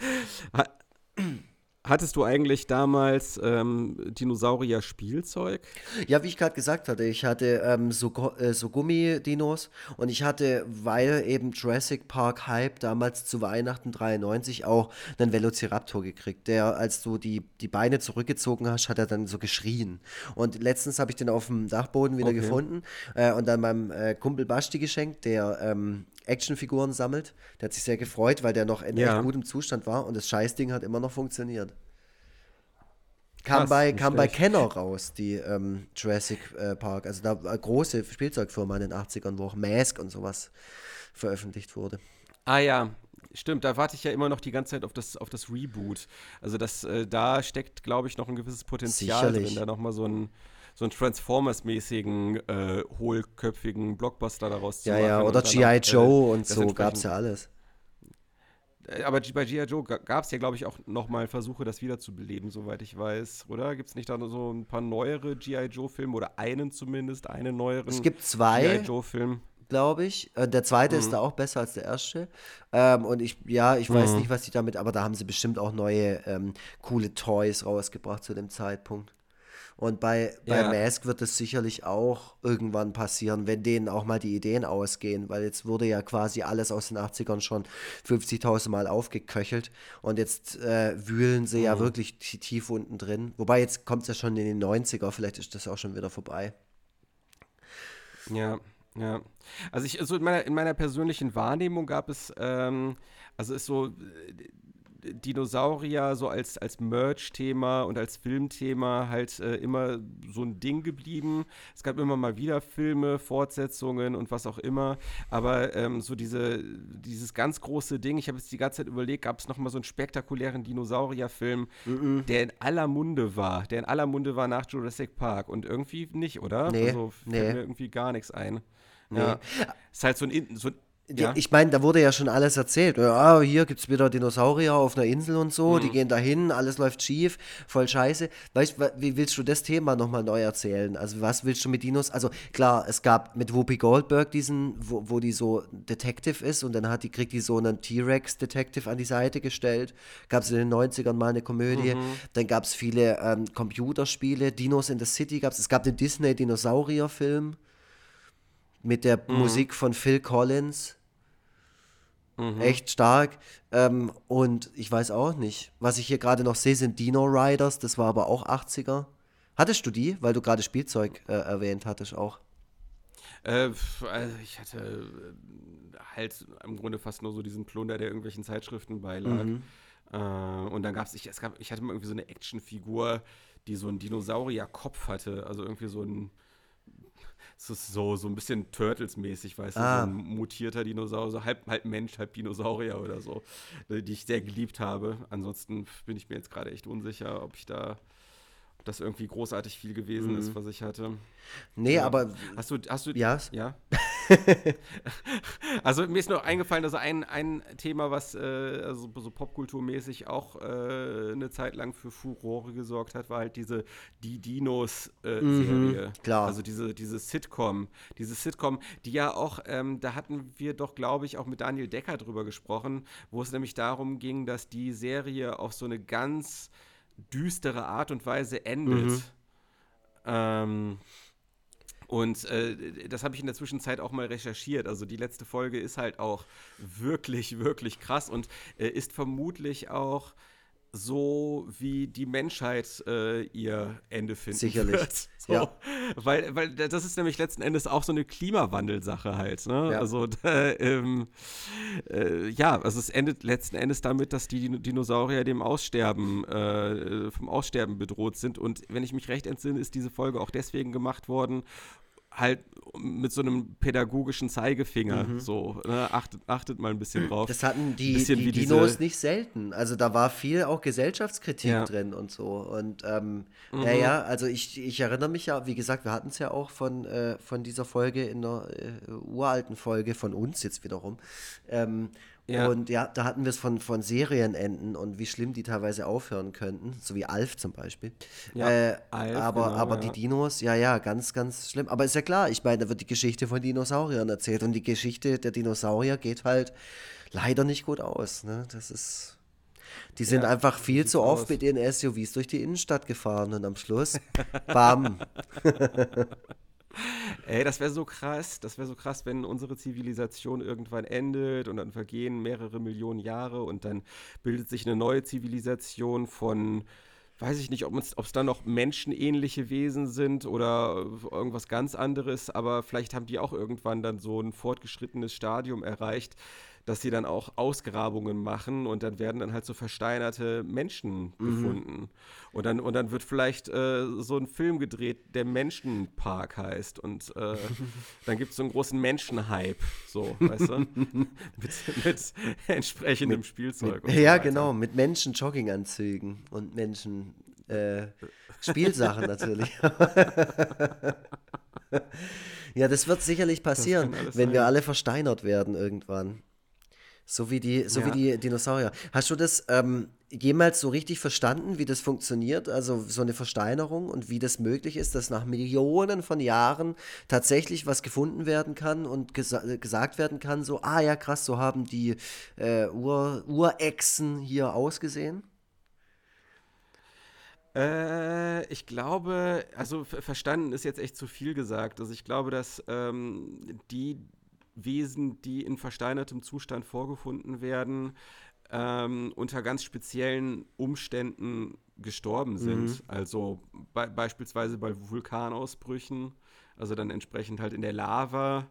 Hattest du eigentlich damals ähm, Dinosaurier-Spielzeug? Ja, wie ich gerade gesagt hatte, ich hatte ähm, so, äh, so Gummidinos und ich hatte, weil eben Jurassic Park Hype damals zu Weihnachten 93 auch einen Velociraptor gekriegt, der, als du die, die Beine zurückgezogen hast, hat er dann so geschrien. Und letztens habe ich den auf dem Dachboden wieder okay. gefunden äh, und dann meinem äh, Kumpel Basti geschenkt, der ähm, Actionfiguren sammelt. Der hat sich sehr gefreut, weil der noch in ja. echt gutem Zustand war und das Scheißding hat immer noch funktioniert. Kam, Krass, bei, kam bei Kenner raus, die ähm, Jurassic äh, Park. Also da eine große Spielzeugfirma in den 80ern, wo auch Mask und sowas veröffentlicht wurde. Ah ja, Stimmt, da warte ich ja immer noch die ganze Zeit auf das, auf das Reboot. Also das, äh, da steckt, glaube ich, noch ein gewisses Potenzial Sicherlich. drin, da nochmal so ein, so einen Transformers-mäßigen, äh, hohlköpfigen Blockbuster daraus ja, zu machen. Ja, ja, oder G.I. Joe äh, und so gab es ja alles. Äh, aber bei G.I. Joe gab es ja, glaube ich, auch nochmal Versuche, das wiederzubeleben, soweit ich weiß, oder? Gibt es nicht da so ein paar neuere G.I. Joe-Filme oder einen zumindest, einen neueren Es gibt zwei. G.I. Joe-Film glaube ich. Äh, der zweite mhm. ist da auch besser als der erste. Ähm, und ich, ja, ich weiß mhm. nicht, was sie damit, aber da haben sie bestimmt auch neue ähm, coole Toys rausgebracht zu dem Zeitpunkt. Und bei, bei ja. Mask wird es sicherlich auch irgendwann passieren, wenn denen auch mal die Ideen ausgehen, weil jetzt wurde ja quasi alles aus den 80ern schon 50.000 Mal aufgeköchelt und jetzt äh, wühlen sie mhm. ja wirklich tief unten drin. Wobei jetzt kommt es ja schon in den 90er, vielleicht ist das auch schon wieder vorbei. Ja, ja. Also ich, also in meiner, in meiner persönlichen Wahrnehmung gab es, ähm, also ist so, Dinosaurier so als, als Merch-Thema und als Filmthema halt äh, immer so ein Ding geblieben. Es gab immer mal wieder Filme, Fortsetzungen und was auch immer. Aber ähm, so diese, dieses ganz große Ding, ich habe jetzt die ganze Zeit überlegt, gab es noch mal so einen spektakulären Dinosaurierfilm, mm -mm. der in aller Munde war. Der in aller Munde war nach Jurassic Park. Und irgendwie nicht, oder? Nee, also fällt nee. mir irgendwie gar nichts ein. Nee. Ja. Ist halt so ein, so ein ja. Ich meine, da wurde ja schon alles erzählt. Ja, hier gibt es wieder Dinosaurier auf einer Insel und so, mhm. die gehen dahin, alles läuft schief, voll scheiße. Weißt wie willst du das Thema nochmal neu erzählen? Also, was willst du mit Dinos? Also, klar, es gab mit Whoopi Goldberg diesen, wo, wo die so Detective ist und dann hat die, kriegt die so einen T-Rex-Detective an die Seite gestellt. Gab es in den 90ern mal eine Komödie. Mhm. Dann gab es viele ähm, Computerspiele. Dinos in the City gab es. Es gab den Disney-Dinosaurier-Film mit der mhm. Musik von Phil Collins. Mhm. Echt stark. Ähm, und ich weiß auch nicht. Was ich hier gerade noch sehe, sind Dino Riders. Das war aber auch 80er. Hattest du die? Weil du gerade Spielzeug äh, erwähnt hattest auch. Äh, also ich hatte äh, halt im Grunde fast nur so diesen Plunder, der irgendwelchen Zeitschriften beilag. Mhm. Äh, und dann gab es, ich, gab, ich hatte mal irgendwie so eine Actionfigur, die so einen Dinosaurier-Kopf hatte. Also irgendwie so ein es ist so, so ein bisschen Turtles-mäßig, weißt ah. du, so ein mutierter Dinosaurier, so halb, halb Mensch, halb Dinosaurier oder so, äh, die ich sehr geliebt habe. Ansonsten bin ich mir jetzt gerade echt unsicher, ob ich da ob das irgendwie großartig viel gewesen mhm. ist, was ich hatte. Nee, ja. aber. Hast du, hast du. Ja. Ja. also mir ist noch eingefallen, also ein, ein Thema, was äh, also so popkulturmäßig auch äh, eine Zeit lang für Furore gesorgt hat, war halt diese Die Dinos-Serie. Äh, mhm, klar. Also diese, diese Sitcom. Diese Sitcom, die ja auch, ähm, da hatten wir doch, glaube ich, auch mit Daniel Decker drüber gesprochen, wo es nämlich darum ging, dass die Serie auf so eine ganz düstere Art und Weise endet. Mhm. Ähm, und äh, das habe ich in der Zwischenzeit auch mal recherchiert. Also die letzte Folge ist halt auch wirklich, wirklich krass und äh, ist vermutlich auch so wie die Menschheit äh, ihr Ende finden Sicherlich. wird. So. Ja. Weil, weil das ist nämlich letzten Endes auch so eine Klimawandelsache halt. Ne? Ja. Also da, ähm, äh, ja, also es endet letzten Endes damit, dass die Dinosaurier dem Aussterben, äh, vom Aussterben bedroht sind. Und wenn ich mich recht entsinne, ist diese Folge auch deswegen gemacht worden, halt mit so einem pädagogischen Zeigefinger. Mhm. So, ne? achtet, achtet mal ein bisschen drauf. Das hatten die, die Dinos nicht selten. Also da war viel auch Gesellschaftskritik ja. drin und so. Und ähm, mhm. ja, ja, also ich, ich erinnere mich ja, wie gesagt, wir hatten es ja auch von, äh, von dieser Folge in der äh, uralten Folge von uns jetzt wiederum. Ähm, ja. Und ja, da hatten wir es von, von Serienenden und wie schlimm die teilweise aufhören könnten, so wie Alf zum Beispiel. Ja, äh, Alf, aber genau, aber ja. die Dinos, ja, ja, ganz, ganz schlimm. Aber ist ja klar, ich meine, da wird die Geschichte von Dinosauriern erzählt und die Geschichte der Dinosaurier geht halt leider nicht gut aus. Ne? Das ist. Die sind ja, einfach viel zu oft aus. mit ihren SUVs durch die Innenstadt gefahren und am Schluss, bam. Ey, das wäre so krass, das wäre so krass, wenn unsere Zivilisation irgendwann endet und dann vergehen mehrere Millionen Jahre und dann bildet sich eine neue Zivilisation von, weiß ich nicht, ob es dann noch menschenähnliche Wesen sind oder irgendwas ganz anderes, aber vielleicht haben die auch irgendwann dann so ein fortgeschrittenes Stadium erreicht, dass sie dann auch Ausgrabungen machen und dann werden dann halt so versteinerte Menschen mhm. gefunden. Und dann, und dann wird vielleicht äh, so ein Film gedreht, der Menschenpark heißt. Und äh, dann gibt es so einen großen Menschenhype, so, weißt du? mit, mit entsprechendem mit, Spielzeug. Mit, ja, so genau, mit Menschen-Jogginganzügen und Menschen. Äh, Spielsachen natürlich. ja, das wird sicherlich passieren, wenn sein. wir alle versteinert werden irgendwann. So wie die, so ja. wie die Dinosaurier. Hast du das ähm, jemals so richtig verstanden, wie das funktioniert? Also so eine Versteinerung und wie das möglich ist, dass nach Millionen von Jahren tatsächlich was gefunden werden kann und gesa gesagt werden kann, so, ah ja, krass, so haben die äh, Ur Urechsen hier ausgesehen? Äh, ich glaube, also verstanden ist jetzt echt zu viel gesagt. Also ich glaube, dass ähm, die Wesen, die in versteinertem Zustand vorgefunden werden, ähm, unter ganz speziellen Umständen gestorben sind. Mhm. Also be beispielsweise bei Vulkanausbrüchen, also dann entsprechend halt in der Lava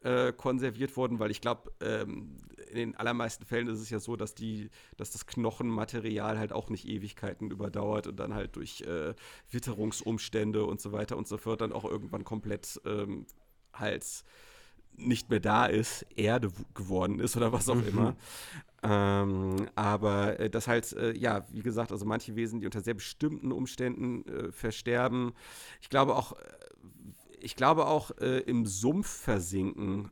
äh, konserviert wurden, weil ich glaube, ähm, in den allermeisten Fällen ist es ja so, dass die, dass das Knochenmaterial halt auch nicht Ewigkeiten überdauert und dann halt durch äh, Witterungsumstände und so weiter und so fort dann auch irgendwann komplett ähm, halt nicht mehr da ist, Erde geworden ist oder was auch mhm. immer. Ähm, aber äh, das halt, äh, ja, wie gesagt, also manche Wesen, die unter sehr bestimmten Umständen äh, versterben. Ich glaube auch, äh, ich glaube auch äh, im Sumpf versinken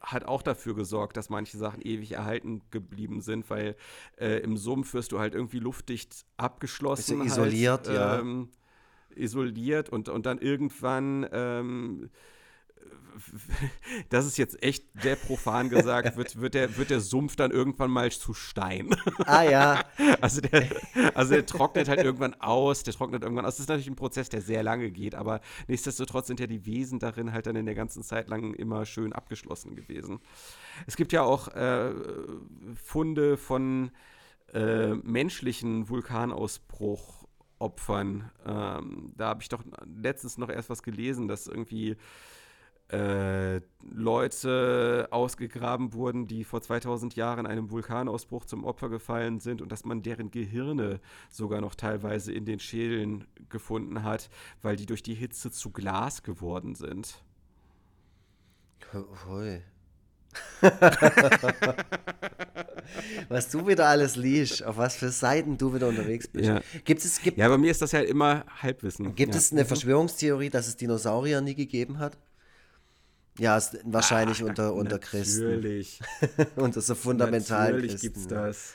hat auch dafür gesorgt, dass manche Sachen ewig erhalten geblieben sind, weil äh, im Sumpf wirst du halt irgendwie luftdicht abgeschlossen. Bisschen isoliert, halt, ähm, ja. Isoliert und, und dann irgendwann ähm, das ist jetzt echt sehr profan gesagt, wird, wird, der, wird der Sumpf dann irgendwann mal zu Stein. Ah ja. Also der, also der trocknet halt irgendwann aus, der trocknet irgendwann aus. Das ist natürlich ein Prozess, der sehr lange geht, aber nichtsdestotrotz sind ja die Wesen darin halt dann in der ganzen Zeit lang immer schön abgeschlossen gewesen. Es gibt ja auch äh, Funde von äh, menschlichen Vulkanausbruchopfern. Ähm, da habe ich doch letztens noch erst was gelesen, dass irgendwie äh, Leute ausgegraben wurden, die vor 2000 Jahren einem Vulkanausbruch zum Opfer gefallen sind und dass man deren Gehirne sogar noch teilweise in den Schädeln gefunden hat, weil die durch die Hitze zu Glas geworden sind. Hui. was du wieder alles liest, auf was für Seiten du wieder unterwegs bist. Ja, gibt es, gibt, ja bei mir ist das ja immer Halbwissen. Gibt ja. es eine Verschwörungstheorie, dass es Dinosaurier nie gegeben hat? Ja, ist wahrscheinlich Ach, unter, unter Christen. Natürlich. unter so fundamentalen natürlich Christen. Natürlich gibt es das.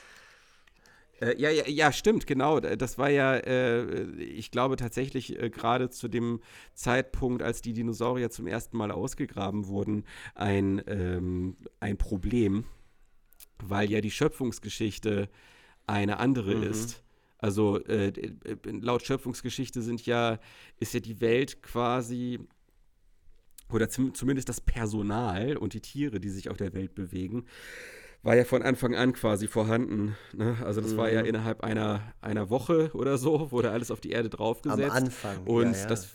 Äh, ja, ja, ja, stimmt, genau. Das war ja, äh, ich glaube tatsächlich äh, gerade zu dem Zeitpunkt, als die Dinosaurier zum ersten Mal ausgegraben wurden, ein, ähm, ein Problem, weil ja die Schöpfungsgeschichte eine andere mhm. ist. Also äh, laut Schöpfungsgeschichte sind ja, ist ja die Welt quasi oder zum, zumindest das Personal und die Tiere, die sich auf der Welt bewegen, war ja von Anfang an quasi vorhanden. Ne? Also das mhm. war ja mhm. innerhalb einer, einer Woche oder so, wurde alles auf die Erde draufgesetzt. Am Anfang. Und ja, ja. das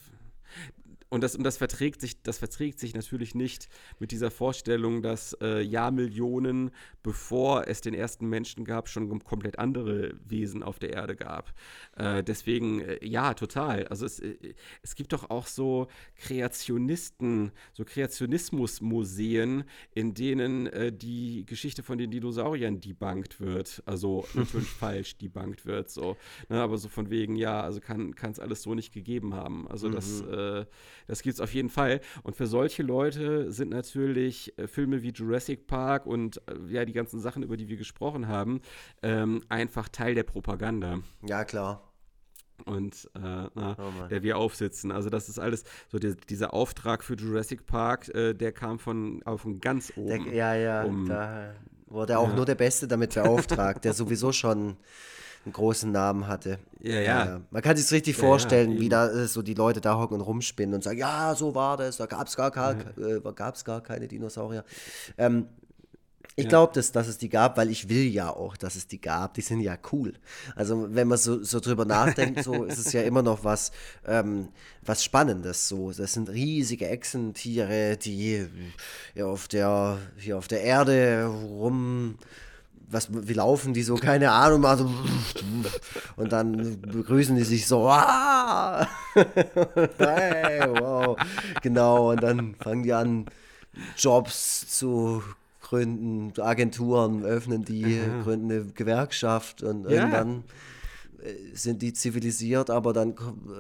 und das, und das verträgt sich, das verträgt sich natürlich nicht mit dieser Vorstellung, dass äh, Jahrmillionen, bevor es den ersten Menschen gab, schon komplett andere Wesen auf der Erde gab. Äh, deswegen, äh, ja, total. Also es, äh, es gibt doch auch so Kreationisten, so Kreationismusmuseen, in denen äh, die Geschichte von den Dinosauriern debunked wird. Also natürlich falsch debunked wird, so. Ne, aber so von wegen, ja, also kann es alles so nicht gegeben haben. Also mhm. das äh, das gibt es auf jeden Fall. Und für solche Leute sind natürlich äh, Filme wie Jurassic Park und äh, ja, die ganzen Sachen, über die wir gesprochen haben, ähm, einfach Teil der Propaganda. Ja, klar und äh, na, oh der wir aufsitzen. Also das ist alles, so der, dieser Auftrag für Jurassic Park, äh, der kam von, von ganz oben. Der, ja, ja, um, da wurde auch ja. nur der Beste damit beauftragt, der sowieso schon einen großen Namen hatte. Ja, ja. man kann sich richtig ja, vorstellen, ja, wie da äh, so die Leute da hocken und rumspinnen und sagen, ja, so war das, da gab es gar, gar, äh, gar keine Dinosaurier. Ähm, ich ja. glaube, dass, dass es die gab, weil ich will ja auch, dass es die gab. Die sind ja cool. Also wenn man so, so drüber nachdenkt, so ist es ja immer noch was, ähm, was Spannendes. So, das sind riesige Echsentiere, die ja, auf der hier auf der Erde rum was, wie laufen die so, keine Ahnung, mal so, und dann begrüßen die sich so, ah! hey, wow, genau, und dann fangen die an, Jobs zu gründen, Agenturen öffnen die, Aha. gründen eine Gewerkschaft und ja. irgendwann äh, sind die zivilisiert, aber dann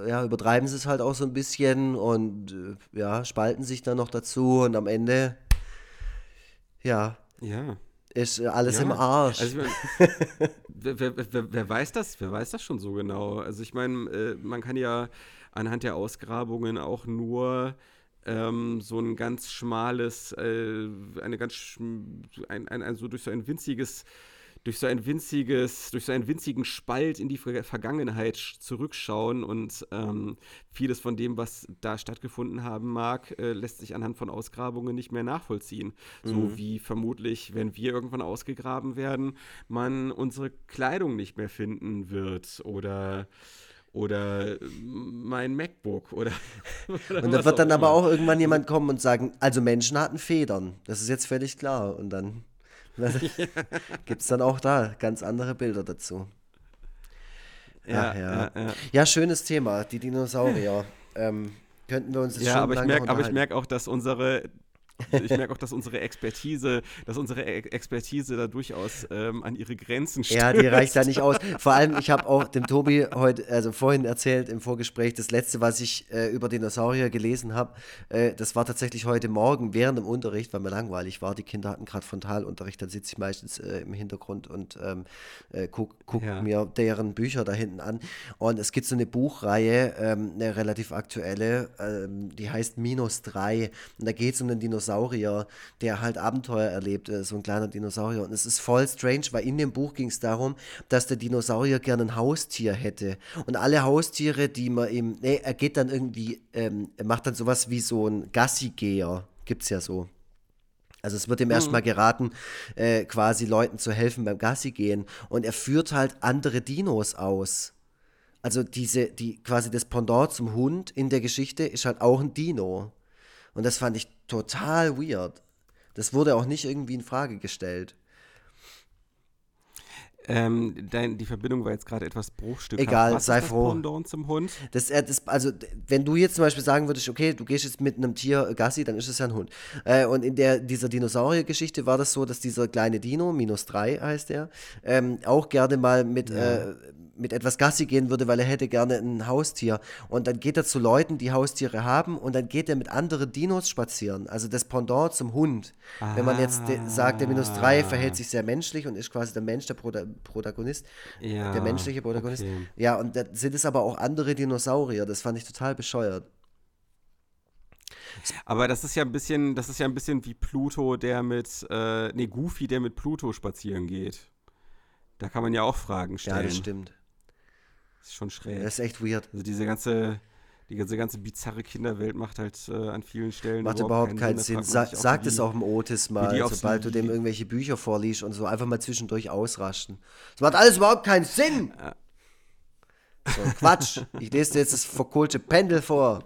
ja, übertreiben sie es halt auch so ein bisschen und äh, ja, spalten sich dann noch dazu und am Ende, ja. Ja ist alles ja, im Arsch. Also ich mein, wer, wer, wer, wer, weiß das? Wer weiß das schon so genau? Also ich meine, äh, man kann ja anhand der Ausgrabungen auch nur ähm, so ein ganz schmales, äh, eine ganz ein, ein, ein, so durch so ein winziges durch so ein winziges, durch so einen winzigen Spalt in die Vergangenheit zurückschauen und ähm, vieles von dem, was da stattgefunden haben mag, äh, lässt sich anhand von Ausgrabungen nicht mehr nachvollziehen. Mhm. So wie vermutlich, wenn wir irgendwann ausgegraben werden, man unsere Kleidung nicht mehr finden wird oder oder mein MacBook oder, oder und da wird dann aber auch irgendwann jemand kommen und sagen, also Menschen hatten Federn. Das ist jetzt völlig klar und dann Gibt es dann auch da ganz andere Bilder dazu. Ja, Ach, ja. Ja, ja. ja, schönes Thema, die Dinosaurier. ähm, könnten wir uns jetzt ja, schon aber ich merke, aber ich merke auch, dass unsere ich merke auch, dass unsere Expertise, dass unsere Expertise da durchaus ähm, an ihre Grenzen stößt. Ja, die reicht da nicht aus. Vor allem, ich habe auch dem Tobi heute, also vorhin erzählt im Vorgespräch, das letzte, was ich äh, über Dinosaurier gelesen habe, äh, das war tatsächlich heute Morgen während dem Unterricht, weil mir langweilig war. Die Kinder hatten gerade Frontalunterricht, dann sitze ich meistens äh, im Hintergrund und ähm, äh, gucke guck ja. mir deren Bücher da hinten an. Und es gibt so eine Buchreihe, ähm, eine relativ aktuelle, ähm, die heißt Minus 3. Und da geht es um den Dinosaurier. Dinosaurier, der halt Abenteuer erlebt, so ein kleiner Dinosaurier. Und es ist voll strange, weil in dem Buch ging es darum, dass der Dinosaurier gerne ein Haustier hätte. Und alle Haustiere, die man ihm, nee, er geht dann irgendwie, ähm, macht dann sowas wie so ein Gassigeher, gibt es ja so. Also es wird ihm erstmal geraten, äh, quasi Leuten zu helfen beim Gassi gehen. Und er führt halt andere Dinos aus. Also diese, die quasi das Pendant zum Hund in der Geschichte ist halt auch ein Dino. Und das fand ich total weird. Das wurde auch nicht irgendwie in Frage gestellt. Ähm, dein, die Verbindung war jetzt gerade etwas bruchstückhaft. Egal, Was sei froh. Pendant zum Hund? Das, äh, das, also, wenn du jetzt zum Beispiel sagen würdest, okay, du gehst jetzt mit einem Tier Gassi, dann ist es ja ein Hund. Äh, und in der, dieser Dinosaurier-Geschichte war das so, dass dieser kleine Dino, minus drei heißt er, ähm, auch gerne mal mit, ja. äh, mit etwas Gassi gehen würde, weil er hätte gerne ein Haustier. Und dann geht er zu Leuten, die Haustiere haben, und dann geht er mit anderen Dinos spazieren. Also das Pendant zum Hund. Ah. Wenn man jetzt sagt, der minus drei verhält sich sehr menschlich und ist quasi der Mensch der Pro Protagonist, ja, der menschliche Protagonist. Okay. Ja, und da sind es aber auch andere Dinosaurier. Das fand ich total bescheuert. Aber das ist ja ein bisschen, das ist ja ein bisschen wie Pluto, der mit, äh, nee, Goofy, der mit Pluto spazieren geht. Da kann man ja auch Fragen stellen. Ja, das stimmt. Das ist schon schräg. Das ist echt weird. Also diese ganze, die ganze, ganze bizarre Kinderwelt macht halt äh, an vielen Stellen macht überhaupt, überhaupt keinen Sinn. Sa sag es auch im Otis mal, sobald du dem irgendwelche Bücher vorliest und so einfach mal zwischendurch ausrasten. Das macht alles überhaupt keinen Sinn. So, Quatsch. Ich lese dir jetzt das verkohlte Pendel vor.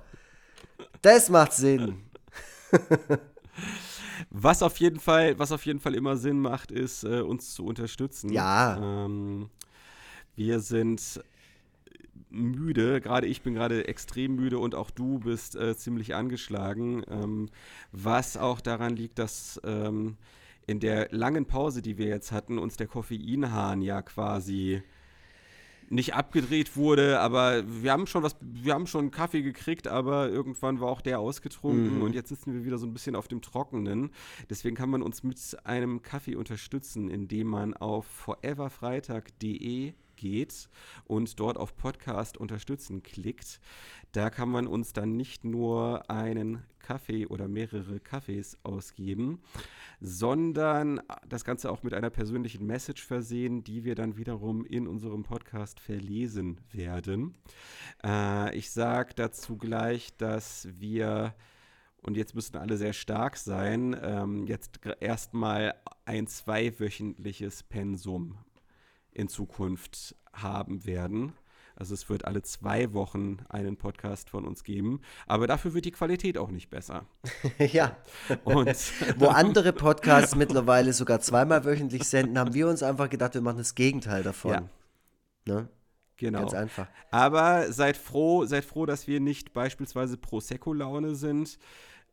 Das macht Sinn. was auf jeden Fall, was auf jeden Fall immer Sinn macht, ist, äh, uns zu unterstützen. Ja. Ähm, wir sind müde. Gerade ich bin gerade extrem müde und auch du bist äh, ziemlich angeschlagen. Ähm, was auch daran liegt, dass ähm, in der langen Pause, die wir jetzt hatten, uns der Koffeinhahn ja quasi nicht abgedreht wurde, aber wir haben schon was, wir haben schon Kaffee gekriegt, aber irgendwann war auch der ausgetrunken mhm. und jetzt sitzen wir wieder so ein bisschen auf dem Trockenen. Deswegen kann man uns mit einem Kaffee unterstützen, indem man auf foreverfreitag.de geht und dort auf Podcast unterstützen klickt, da kann man uns dann nicht nur einen Kaffee oder mehrere Kaffees ausgeben, sondern das Ganze auch mit einer persönlichen Message versehen, die wir dann wiederum in unserem Podcast verlesen werden. Äh, ich sage dazu gleich, dass wir und jetzt müssten alle sehr stark sein, ähm, jetzt erstmal ein zweiwöchentliches Pensum in Zukunft haben werden. Also es wird alle zwei Wochen einen Podcast von uns geben, aber dafür wird die Qualität auch nicht besser. ja. Und Wo andere Podcasts mittlerweile sogar zweimal wöchentlich senden, haben wir uns einfach gedacht, wir machen das Gegenteil davon. Ja. Ne? Genau. Ganz einfach. Aber seid froh, seid froh, dass wir nicht beispielsweise Prosecco-Laune sind.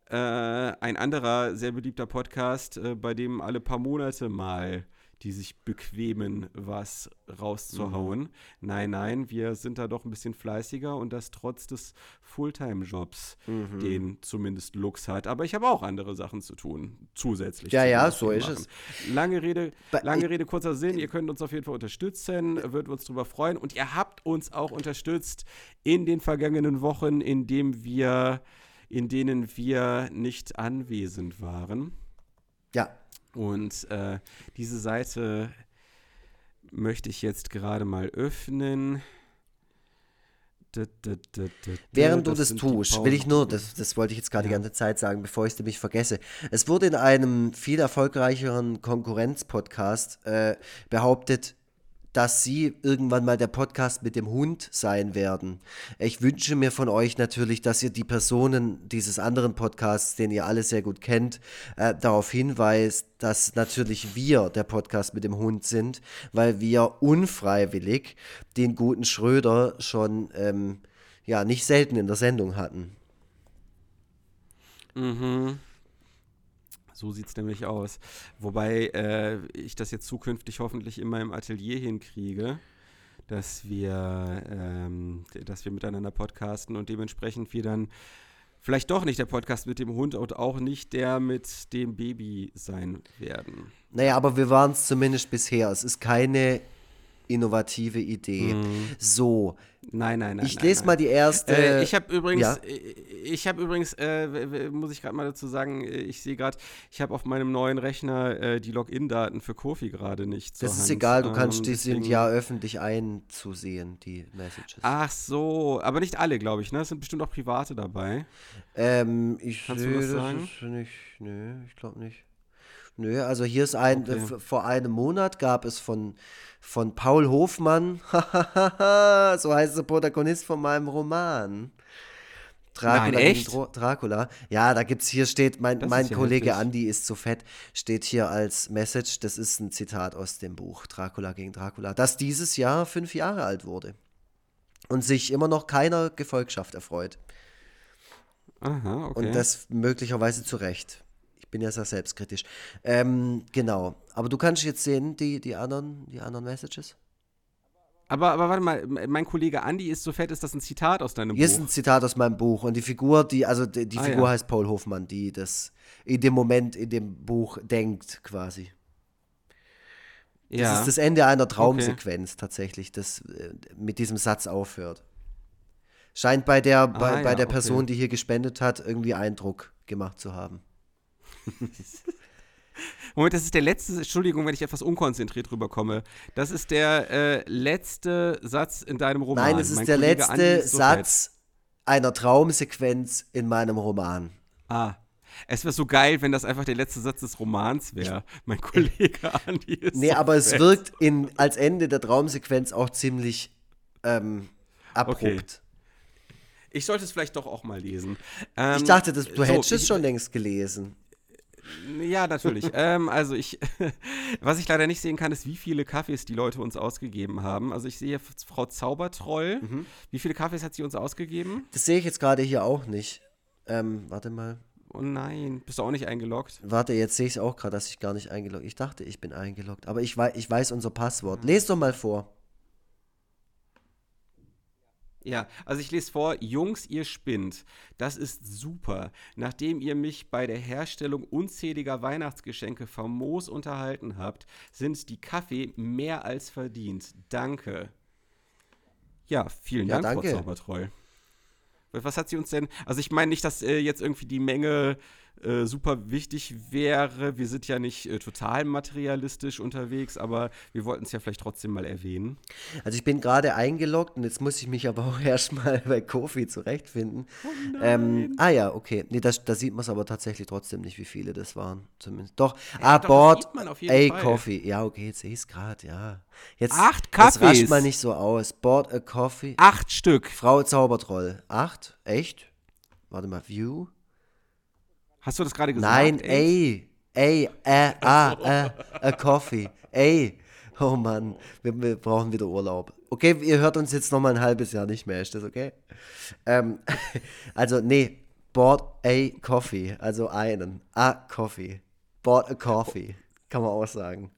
Äh, ein anderer sehr beliebter Podcast, äh, bei dem alle paar Monate mal die sich bequemen, was rauszuhauen. Mhm. Nein, nein, wir sind da doch ein bisschen fleißiger und das trotz des Fulltime-Jobs, mhm. den zumindest Lux hat. Aber ich habe auch andere Sachen zu tun, zusätzlich. Ja, ja, so ist es. Lange Rede, lange Rede, kurzer Sinn. Ihr könnt uns auf jeden Fall unterstützen, würden uns darüber freuen. Und ihr habt uns auch unterstützt in den vergangenen Wochen, in, dem wir, in denen wir nicht anwesend waren. Ja, und äh, diese Seite möchte ich jetzt gerade mal öffnen. Während du das, das tust, will ich nur, das, das wollte ich jetzt gerade ja. die ganze Zeit sagen, bevor ich es nämlich vergesse. Es wurde in einem viel erfolgreicheren Konkurrenz-Podcast äh, behauptet, dass Sie irgendwann mal der Podcast mit dem Hund sein werden. Ich wünsche mir von euch natürlich, dass ihr die Personen dieses anderen Podcasts, den ihr alle sehr gut kennt, äh, darauf hinweist, dass natürlich wir der Podcast mit dem Hund sind, weil wir unfreiwillig den guten Schröder schon ähm, ja nicht selten in der Sendung hatten. Mhm. So sieht es nämlich aus. Wobei äh, ich das jetzt zukünftig hoffentlich in meinem Atelier hinkriege, dass wir, ähm, dass wir miteinander podcasten und dementsprechend wir dann vielleicht doch nicht der Podcast mit dem Hund und auch nicht der mit dem Baby sein werden. Naja, aber wir waren es zumindest bisher. Es ist keine innovative Idee. Mhm. So. Nein, nein, nein. Ich lese nein, mal die erste. Äh, ich habe übrigens, ja? Äh, ich habe übrigens, äh, muss ich gerade mal dazu sagen, äh, ich sehe gerade, ich habe auf meinem neuen Rechner äh, die Login-Daten für Kofi gerade nicht. Das ist Hand. egal, du kannst ähm, die sind ja öffentlich einzusehen, die Messages. Ach so, aber nicht alle, glaube ich, ne? Es sind bestimmt auch private dabei. Ähm, ich Kannst du das, das sagen? nicht, nö, ich glaube nicht. Nö, also hier ist ein, okay. vor einem Monat gab es von von Paul Hofmann, so heißt der Protagonist von meinem Roman. Dracula, Nein, echt? Dracula. Ja, da gibt's hier steht, mein, mein Kollege heftig. Andy ist zu fett, steht hier als Message, das ist ein Zitat aus dem Buch Dracula gegen Dracula, das dieses Jahr fünf Jahre alt wurde und sich immer noch keiner Gefolgschaft erfreut. Aha, okay. Und das möglicherweise zu Recht. Ich bin ja sehr selbstkritisch. Ähm, genau. Aber du kannst jetzt sehen, die, die, anderen, die anderen Messages. Aber, aber warte mal, mein Kollege Andy ist so fett, ist das ein Zitat aus deinem Hier Buch? Hier ist ein Zitat aus meinem Buch. Und die Figur, die, also die, die ah, Figur ja. heißt Paul Hofmann, die das in dem Moment in dem Buch denkt, quasi. Das ja. ist das Ende einer Traumsequenz okay. tatsächlich, das äh, mit diesem Satz aufhört. Scheint bei der, ah, bei, ja, bei der Person, die hier gespendet hat, irgendwie Eindruck gemacht zu haben. Moment, das ist der letzte, Entschuldigung, wenn ich etwas unkonzentriert rüberkomme. Das ist der äh, letzte Satz in deinem Roman. Nein, es ist mein der Kollege letzte ist so Satz fett. einer Traumsequenz in meinem Roman. Ah. Es wäre so geil, wenn das einfach der letzte Satz des Romans wäre. Mein Kollege Andi ist. Nee, so aber fett. es wirkt in, als Ende der Traumsequenz auch ziemlich ähm, abrupt. Okay. Ich sollte es vielleicht doch auch mal lesen. Ähm, ich dachte, das, du so, hättest es schon längst gelesen. Ja, natürlich. ähm, also ich, was ich leider nicht sehen kann, ist, wie viele Kaffees die Leute uns ausgegeben haben. Also ich sehe Frau Zaubertroll. Mhm. Wie viele Kaffees hat sie uns ausgegeben? Das sehe ich jetzt gerade hier auch nicht. Ähm, warte mal. Oh nein, bist du auch nicht eingeloggt? Warte, jetzt sehe ich es auch gerade, dass ich gar nicht eingeloggt Ich dachte, ich bin eingeloggt, aber ich, wei ich weiß unser Passwort. Mhm. Lest doch mal vor. Ja, also ich lese vor, Jungs, ihr spinnt. Das ist super. Nachdem ihr mich bei der Herstellung unzähliger Weihnachtsgeschenke famos unterhalten habt, sind die Kaffee mehr als verdient. Danke. Ja, vielen ja, Dank, danke. Frau Zaubertreu. Was hat sie uns denn? Also ich meine nicht, dass äh, jetzt irgendwie die Menge äh, super wichtig wäre. Wir sind ja nicht äh, total materialistisch unterwegs, aber wir wollten es ja vielleicht trotzdem mal erwähnen. Also ich bin gerade eingeloggt und jetzt muss ich mich aber auch erstmal bei Kofi zurechtfinden. Oh ähm, ah ja, okay. Nee, da sieht man es aber tatsächlich trotzdem nicht, wie viele das waren. Zumindest. Doch, ja, ah, Board, a Coffee. Ja, okay, jetzt sehe ich es gerade, ja. Jetzt, Acht Kaffees. Das rascht mal nicht so aus. Board a Coffee. Acht Stück. Frau Zaubertroll. Acht? Echt? Warte mal, View. Hast du das gerade gesagt? Nein, ey. Ey, äh, ah, äh, a coffee. Ey. Oh Mann, wir, wir, brauchen wieder Urlaub. Okay, ihr hört uns jetzt noch mal ein halbes Jahr nicht mehr, ist das okay? Ähm, also, nee, bought a coffee, also einen. A coffee. Bought a coffee, kann man auch sagen.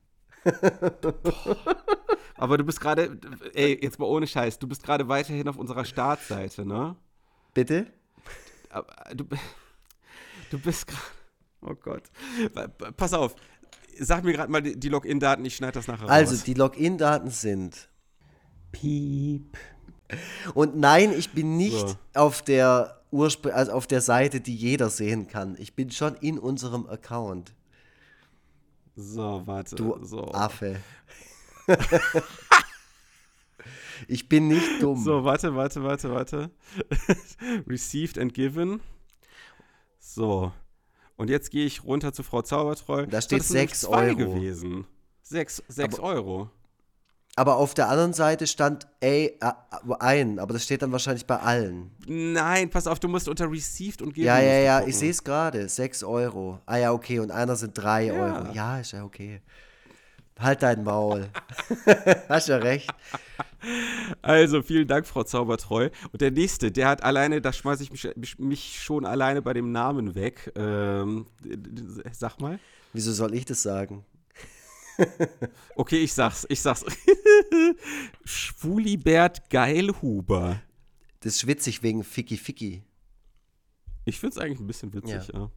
Aber du bist gerade, ey, jetzt mal ohne Scheiß, du bist gerade weiterhin auf unserer Startseite, ne? Bitte? Du, Du bist gerade. Oh Gott. Pass auf. Sag mir gerade mal die, Login-Daten, ich schneide das nachher raus. Also, die Login-Daten sind. Piep. Und nein, ich bin nicht so. auf der Urspr also auf der Seite, die jeder sehen kann. Ich bin schon in unserem Account. So, warte. Du so. Affe. ich bin nicht dumm. So, warte, warte, warte, warte. Received and given. So. Und jetzt gehe ich runter zu Frau Zaubertreu. Da steht 6 Euro. gewesen. 6, 6 aber, Euro. Aber auf der anderen Seite stand A, äh, ein, aber das steht dann wahrscheinlich bei allen. Nein, pass auf, du musst unter Received und geben. Ja, ja, ja, ich sehe es gerade. 6 Euro. Ah ja, okay. Und einer sind 3 ja. Euro. Ja, ist ja okay. Halt dein Maul. Hast ja recht. Also, vielen Dank, Frau Zaubertreu. Und der nächste, der hat alleine, da schmeiße ich mich, mich, schon alleine bei dem Namen weg. Ähm, sag mal. Wieso soll ich das sagen? okay, ich sag's, ich sag's. Schwulibert Geilhuber. Das ist witzig wegen Ficky Ficky. Ich find's eigentlich ein bisschen witzig, ja. ja.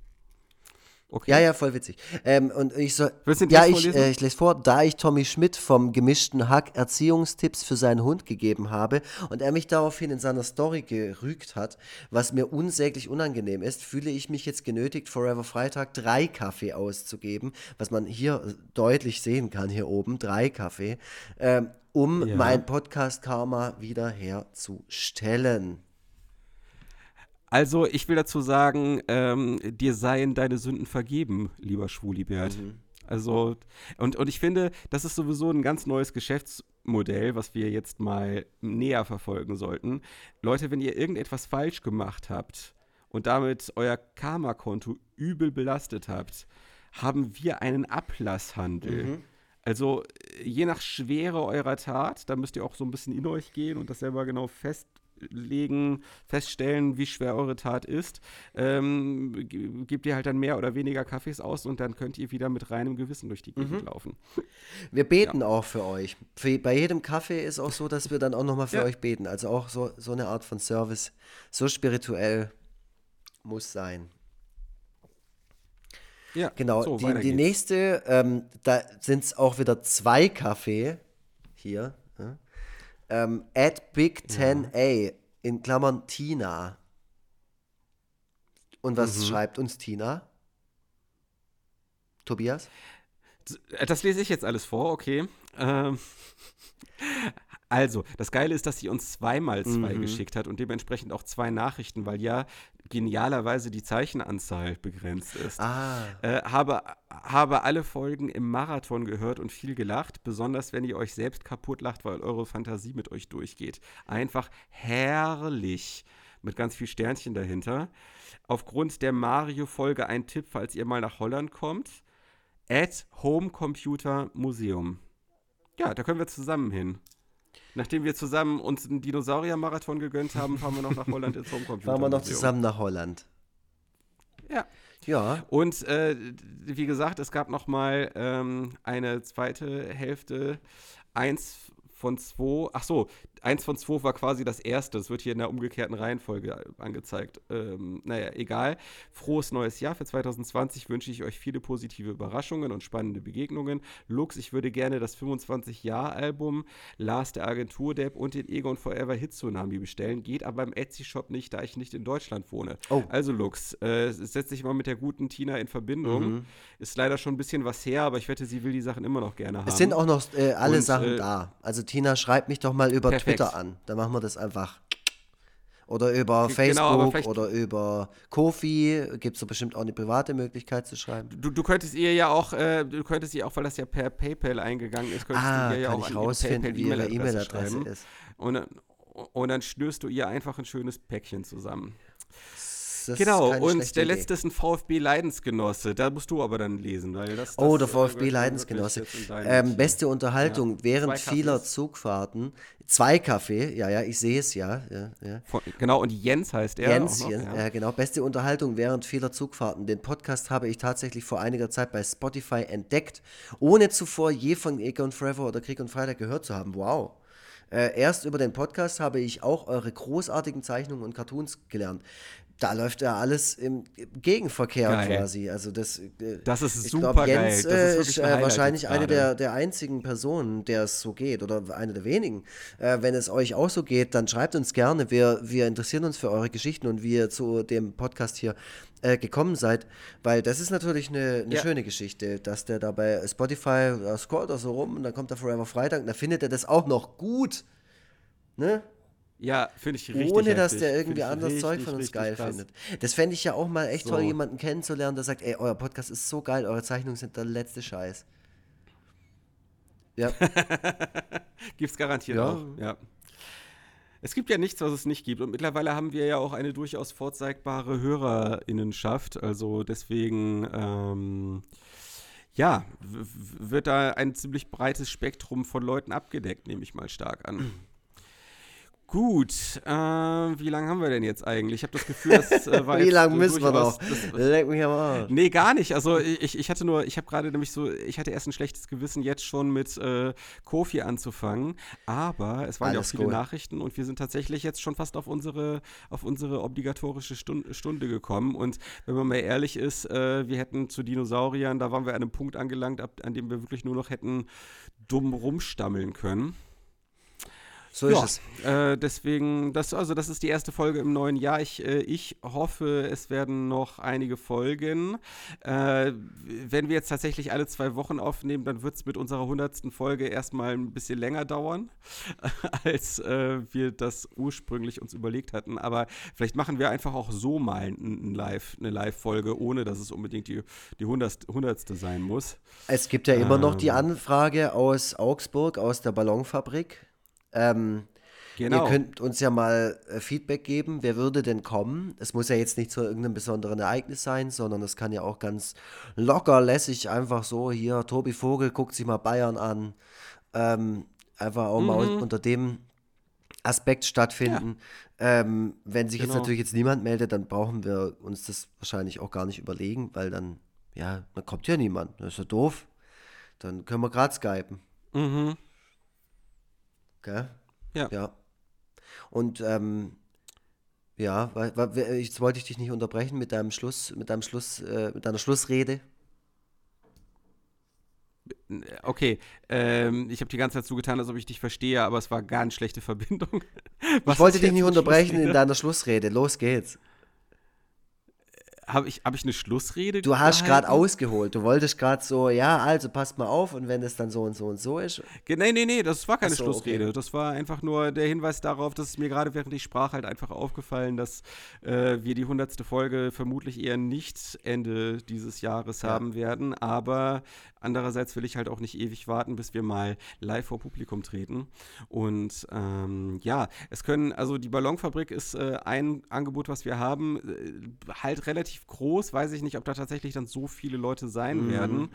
Okay. Ja, ja, voll witzig. Ähm, und ich so, ja, ich, äh, ich lese vor, da ich Tommy Schmidt vom gemischten Hack Erziehungstipps für seinen Hund gegeben habe und er mich daraufhin in seiner Story gerügt hat, was mir unsäglich unangenehm ist, fühle ich mich jetzt genötigt, Forever Freitag drei Kaffee auszugeben, was man hier deutlich sehen kann, hier oben, drei Kaffee, ähm, um ja. mein Podcast Karma wiederherzustellen. Also, ich will dazu sagen, ähm, dir seien deine Sünden vergeben, lieber Schwulibert. Mhm. Also, und, und ich finde, das ist sowieso ein ganz neues Geschäftsmodell, was wir jetzt mal näher verfolgen sollten. Leute, wenn ihr irgendetwas falsch gemacht habt und damit euer Karma-Konto übel belastet habt, haben wir einen Ablasshandel. Mhm. Also je nach Schwere eurer Tat, da müsst ihr auch so ein bisschen in euch gehen und das selber genau fest festlegen, feststellen, wie schwer eure Tat ist, ähm, gebt ihr halt dann mehr oder weniger Kaffees aus und dann könnt ihr wieder mit reinem Gewissen durch die Gegend mhm. laufen. Wir beten ja. auch für euch. Für, bei jedem Kaffee ist auch so, dass wir dann auch nochmal für ja. euch beten. Also auch so, so eine Art von Service. So spirituell muss sein. Ja, genau. So, die, die nächste, ähm, da sind es auch wieder zwei Kaffee hier. Ja? Ähm, at Big 10A, ja. in Klammern Tina. Und was mhm. schreibt uns Tina? Tobias? Das lese ich jetzt alles vor, okay. Ähm, also, das Geile ist, dass sie uns zweimal zwei mhm. geschickt hat und dementsprechend auch zwei Nachrichten, weil ja genialerweise die Zeichenanzahl begrenzt ist. Ah. Äh, habe, habe alle Folgen im Marathon gehört und viel gelacht, besonders wenn ihr euch selbst kaputt lacht, weil eure Fantasie mit euch durchgeht. Einfach herrlich. Mit ganz viel Sternchen dahinter. Aufgrund der Mario-Folge ein Tipp, falls ihr mal nach Holland kommt. At Home Computer Museum. Ja, da können wir zusammen hin. Nachdem wir zusammen uns einen Dinosaurier-Marathon gegönnt haben, fahren wir noch nach Holland ins Homecomputer. Fahren wir noch zusammen nach Holland. Ja. Ja. Und äh, wie gesagt, es gab noch mal ähm, eine zweite Hälfte. Eins von zwei. Ach so, eins von zwei war quasi das erste. Das wird hier in der umgekehrten Reihenfolge angezeigt. Ähm, naja, egal. Frohes neues Jahr für 2020 wünsche ich euch viele positive Überraschungen und spannende Begegnungen. Lux, ich würde gerne das 25-Jahr-Album Last der Agentur Depp und den Egon Forever Hit Tsunami bestellen. Geht aber im Etsy-Shop nicht, da ich nicht in Deutschland wohne. Oh. Also, Lux, äh, setz dich mal mit der guten Tina in Verbindung. Mhm. Ist leider schon ein bisschen was her, aber ich wette, sie will die Sachen immer noch gerne haben. Es sind auch noch äh, alle und, Sachen äh, da. Also, Tina, schreib mich doch mal über perfekt. Twitter an. Dann machen wir das einfach. Oder über genau, Facebook genau, oder über Kofi gibt es da bestimmt auch eine private Möglichkeit zu schreiben. Du, du könntest ihr ja auch, äh, du könntest ihr auch, weil das ja per PayPal eingegangen ist, könntest ah, du ihr ja auch ich rausfinden, wie ihre E-Mail-Adresse e ist. Und, und dann schnürst du ihr einfach ein schönes Päckchen zusammen. Das genau, und der letzte ist ein VfB-Leidensgenosse. Da musst du aber dann lesen, weil das. Oh, der VfB-Leidensgenosse. Ähm, beste Unterhaltung ja. während vieler Zugfahrten. Zwei Kaffee, ja, ja, ich sehe es, ja. ja, ja. Von, genau, und Jens heißt er. Jens, noch, Jens ja. genau. Beste Unterhaltung während vieler Zugfahrten. Den Podcast habe ich tatsächlich vor einiger Zeit bei Spotify entdeckt, ohne zuvor je von Egon Forever oder Krieg und Freitag gehört zu haben. Wow. Äh, erst über den Podcast habe ich auch eure großartigen Zeichnungen und Cartoons gelernt da läuft ja alles im Gegenverkehr geil. quasi. Also das, äh, das ist super glaub, Jens, geil. Das ist, äh, wahrscheinlich eine der, der einzigen Personen, der es so geht oder eine der wenigen. Äh, wenn es euch auch so geht, dann schreibt uns gerne. Wir, wir interessieren uns für eure Geschichten und wie ihr zu dem Podcast hier äh, gekommen seid, weil das ist natürlich eine, eine ja. schöne Geschichte, dass der da bei Spotify uh, scrollt da so rum und dann kommt er Forever Freitag und da findet er das auch noch gut. Ne? Ja, finde ich richtig. Ohne dass der irgendwie anderes Zeug von uns geil krass. findet. Das fände ich ja auch mal echt so. toll, jemanden kennenzulernen, der sagt, ey, euer Podcast ist so geil, eure Zeichnungen sind der letzte Scheiß. Ja. Gibt's garantiert ja. auch, ja. Es gibt ja nichts, was es nicht gibt. Und mittlerweile haben wir ja auch eine durchaus vorzeigbare HörerInnenschaft. Also deswegen, ähm, ja, wird da ein ziemlich breites Spektrum von Leuten abgedeckt, nehme ich mal stark an. Gut, äh, wie lange haben wir denn jetzt eigentlich? Ich habe das Gefühl, das äh, war Wie lange müssen wir noch? das- Leck mich am Arsch. Nee, gar nicht. Also ich, ich hatte nur, ich habe gerade nämlich so, ich hatte erst ein schlechtes Gewissen, jetzt schon mit äh, Kofi anzufangen. Aber es waren ja auch Alles viele gut. Nachrichten und wir sind tatsächlich jetzt schon fast auf unsere, auf unsere obligatorische Stund, Stunde gekommen. Und wenn man mal ehrlich ist, äh, wir hätten zu Dinosauriern, da waren wir an einem Punkt angelangt, ab, an dem wir wirklich nur noch hätten dumm rumstammeln können. So ist es. Äh, deswegen, das, also das ist die erste Folge im neuen Jahr. Ich, äh, ich hoffe, es werden noch einige Folgen. Äh, wenn wir jetzt tatsächlich alle zwei Wochen aufnehmen, dann wird es mit unserer hundertsten Folge erstmal ein bisschen länger dauern, als äh, wir das ursprünglich uns überlegt hatten. Aber vielleicht machen wir einfach auch so mal ein, Live, eine Live-Folge, ohne dass es unbedingt die, die hundertste, sein muss. Es gibt ja immer noch die Ähm. Anfrage aus Augsburg, aus der Ballonfabrik. Ähm, Genau. Ihr könnt uns ja mal äh, Feedback geben, wer würde denn kommen? Es muss ja jetzt nicht zu irgendeinem besonderen Ereignis sein, sondern es kann ja auch ganz locker, lässig einfach so, hier, Tobi Vogel guckt sich mal Bayern an. Ähm, einfach auch mal Mhm. unter dem Aspekt stattfinden. Ähm, wenn sich jetzt Genau. natürlich jetzt niemand meldet, dann brauchen wir uns das wahrscheinlich auch gar nicht überlegen, weil dann, ja, dann kommt ja niemand. Das ist ja doof. Dann können wir gerade skypen. Mhm. Gell? Ja. Ja. Und ähm, ja, wir- jetzt wollte ich dich nicht unterbrechen mit deinem Schluss, mit deinem Schluss, äh, mit deiner Schlussrede. Okay, ähm, ich habe die ganze Zeit so getan, als ob ich dich verstehe, aber es war ganz schlechte Verbindung. ich wollte dich nicht unterbrechen in deiner Schlussrede. Los geht's. Habe ich, hab ich eine Schlussrede Du hast gerade ausgeholt. Du wolltest gerade so, ja, also passt mal auf und wenn es dann so und so und so ist. Nee, nee, nee, das war keine so, Schlussrede. okay. Das war einfach nur der Hinweis darauf, dass es mir gerade während ich sprach halt einfach aufgefallen, dass äh, wir die hundertste Folge vermutlich eher nicht Ende dieses Jahres Ja. haben werden. Aber andererseits will ich halt auch nicht ewig warten, bis wir mal live vor Publikum treten. Und ähm, ja, es können, also die Ballonfabrik ist äh, ein Angebot, was wir haben, äh, halt relativ groß. Weiß ich nicht, ob da tatsächlich dann so viele Leute sein Mhm, werden.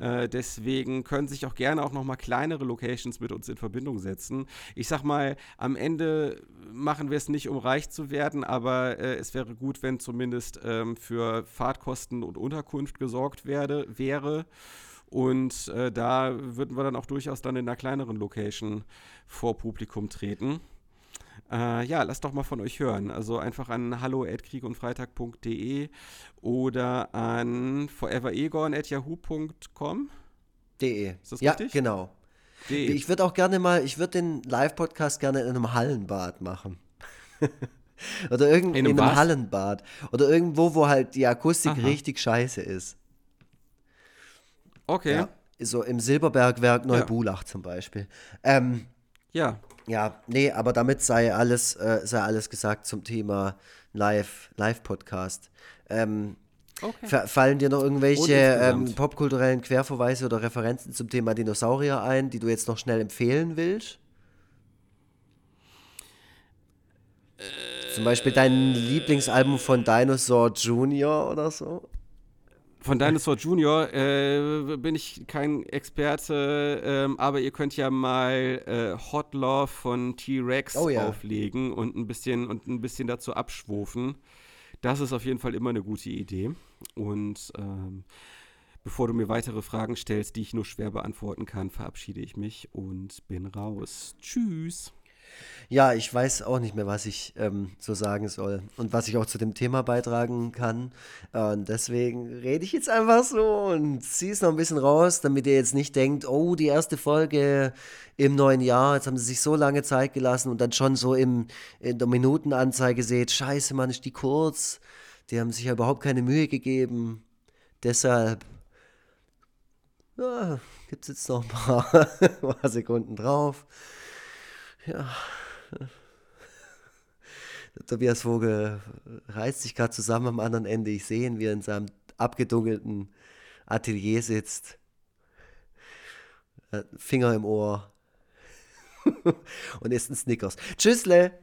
Äh, deswegen können sich auch gerne auch noch mal kleinere Locations mit uns in Verbindung setzen. Ich sag mal, am Ende machen wir es nicht, um reich zu werden, aber äh, es wäre gut, wenn zumindest ähm, für Fahrtkosten und Unterkunft gesorgt werde, wäre. Und äh, da würden wir dann auch durchaus dann in einer kleineren Location vor Publikum treten. Äh, ja, lasst doch mal von euch hören. Also einfach an hallo@kriegundfreitag.de oder an foreveregon@yahoo.com. De. Ist das ja, richtig? genau. De. Ich würde auch gerne mal, ich würde den Live-Podcast gerne in einem Hallenbad machen. Oder irgend, In in einem einem was? Hallenbad. Oder irgendwo, wo halt die Akustik Aha. richtig scheiße ist. Okay. Ja. So im Silberbergwerk Neubulach zum Beispiel. Ähm, Ja. ja, nee, aber damit sei alles, äh, sei alles gesagt zum Thema Live, Live-Podcast. Ähm, Okay. fa- Fallen dir noch irgendwelche ähm, popkulturellen Querverweise oder Referenzen zum Thema Dinosaurier ein, die du jetzt noch schnell empfehlen willst? Zum Beispiel dein Lieblingsalbum von Dinosaur Jr. oder so? Von Dinosaur Junior äh, bin ich kein Experte, ähm, aber ihr könnt ja mal äh, Hot Love von T-Rex Oh ja. auflegen und ein bisschen und ein bisschen dazu abschwufen. Das ist auf jeden Fall immer eine gute Idee. Und ähm, bevor du mir weitere Fragen stellst, die ich nur schwer beantworten kann, verabschiede ich mich und bin raus. Tschüss. Ja, ich weiß auch nicht mehr, was ich ähm, so sagen soll und was ich auch zu dem Thema beitragen kann. Und deswegen rede ich jetzt einfach so und ziehe es noch ein bisschen raus, damit ihr jetzt nicht denkt, oh, die erste Folge im neuen Jahr, jetzt haben sie sich so lange Zeit gelassen und dann schon so im, in der Minutenanzeige seht, scheiße, Mann, ist die kurz. Die haben sich ja überhaupt keine Mühe gegeben. Deshalb ja, gibt es jetzt noch ein paar Sekunden drauf. Ja. Tobias Vogel reißt sich gerade zusammen am anderen Ende. Ich sehe ihn, wie er in seinem abgedunkelten Atelier sitzt. Äh, Finger im Ohr. Und isst ein Snickers. Tschüssle!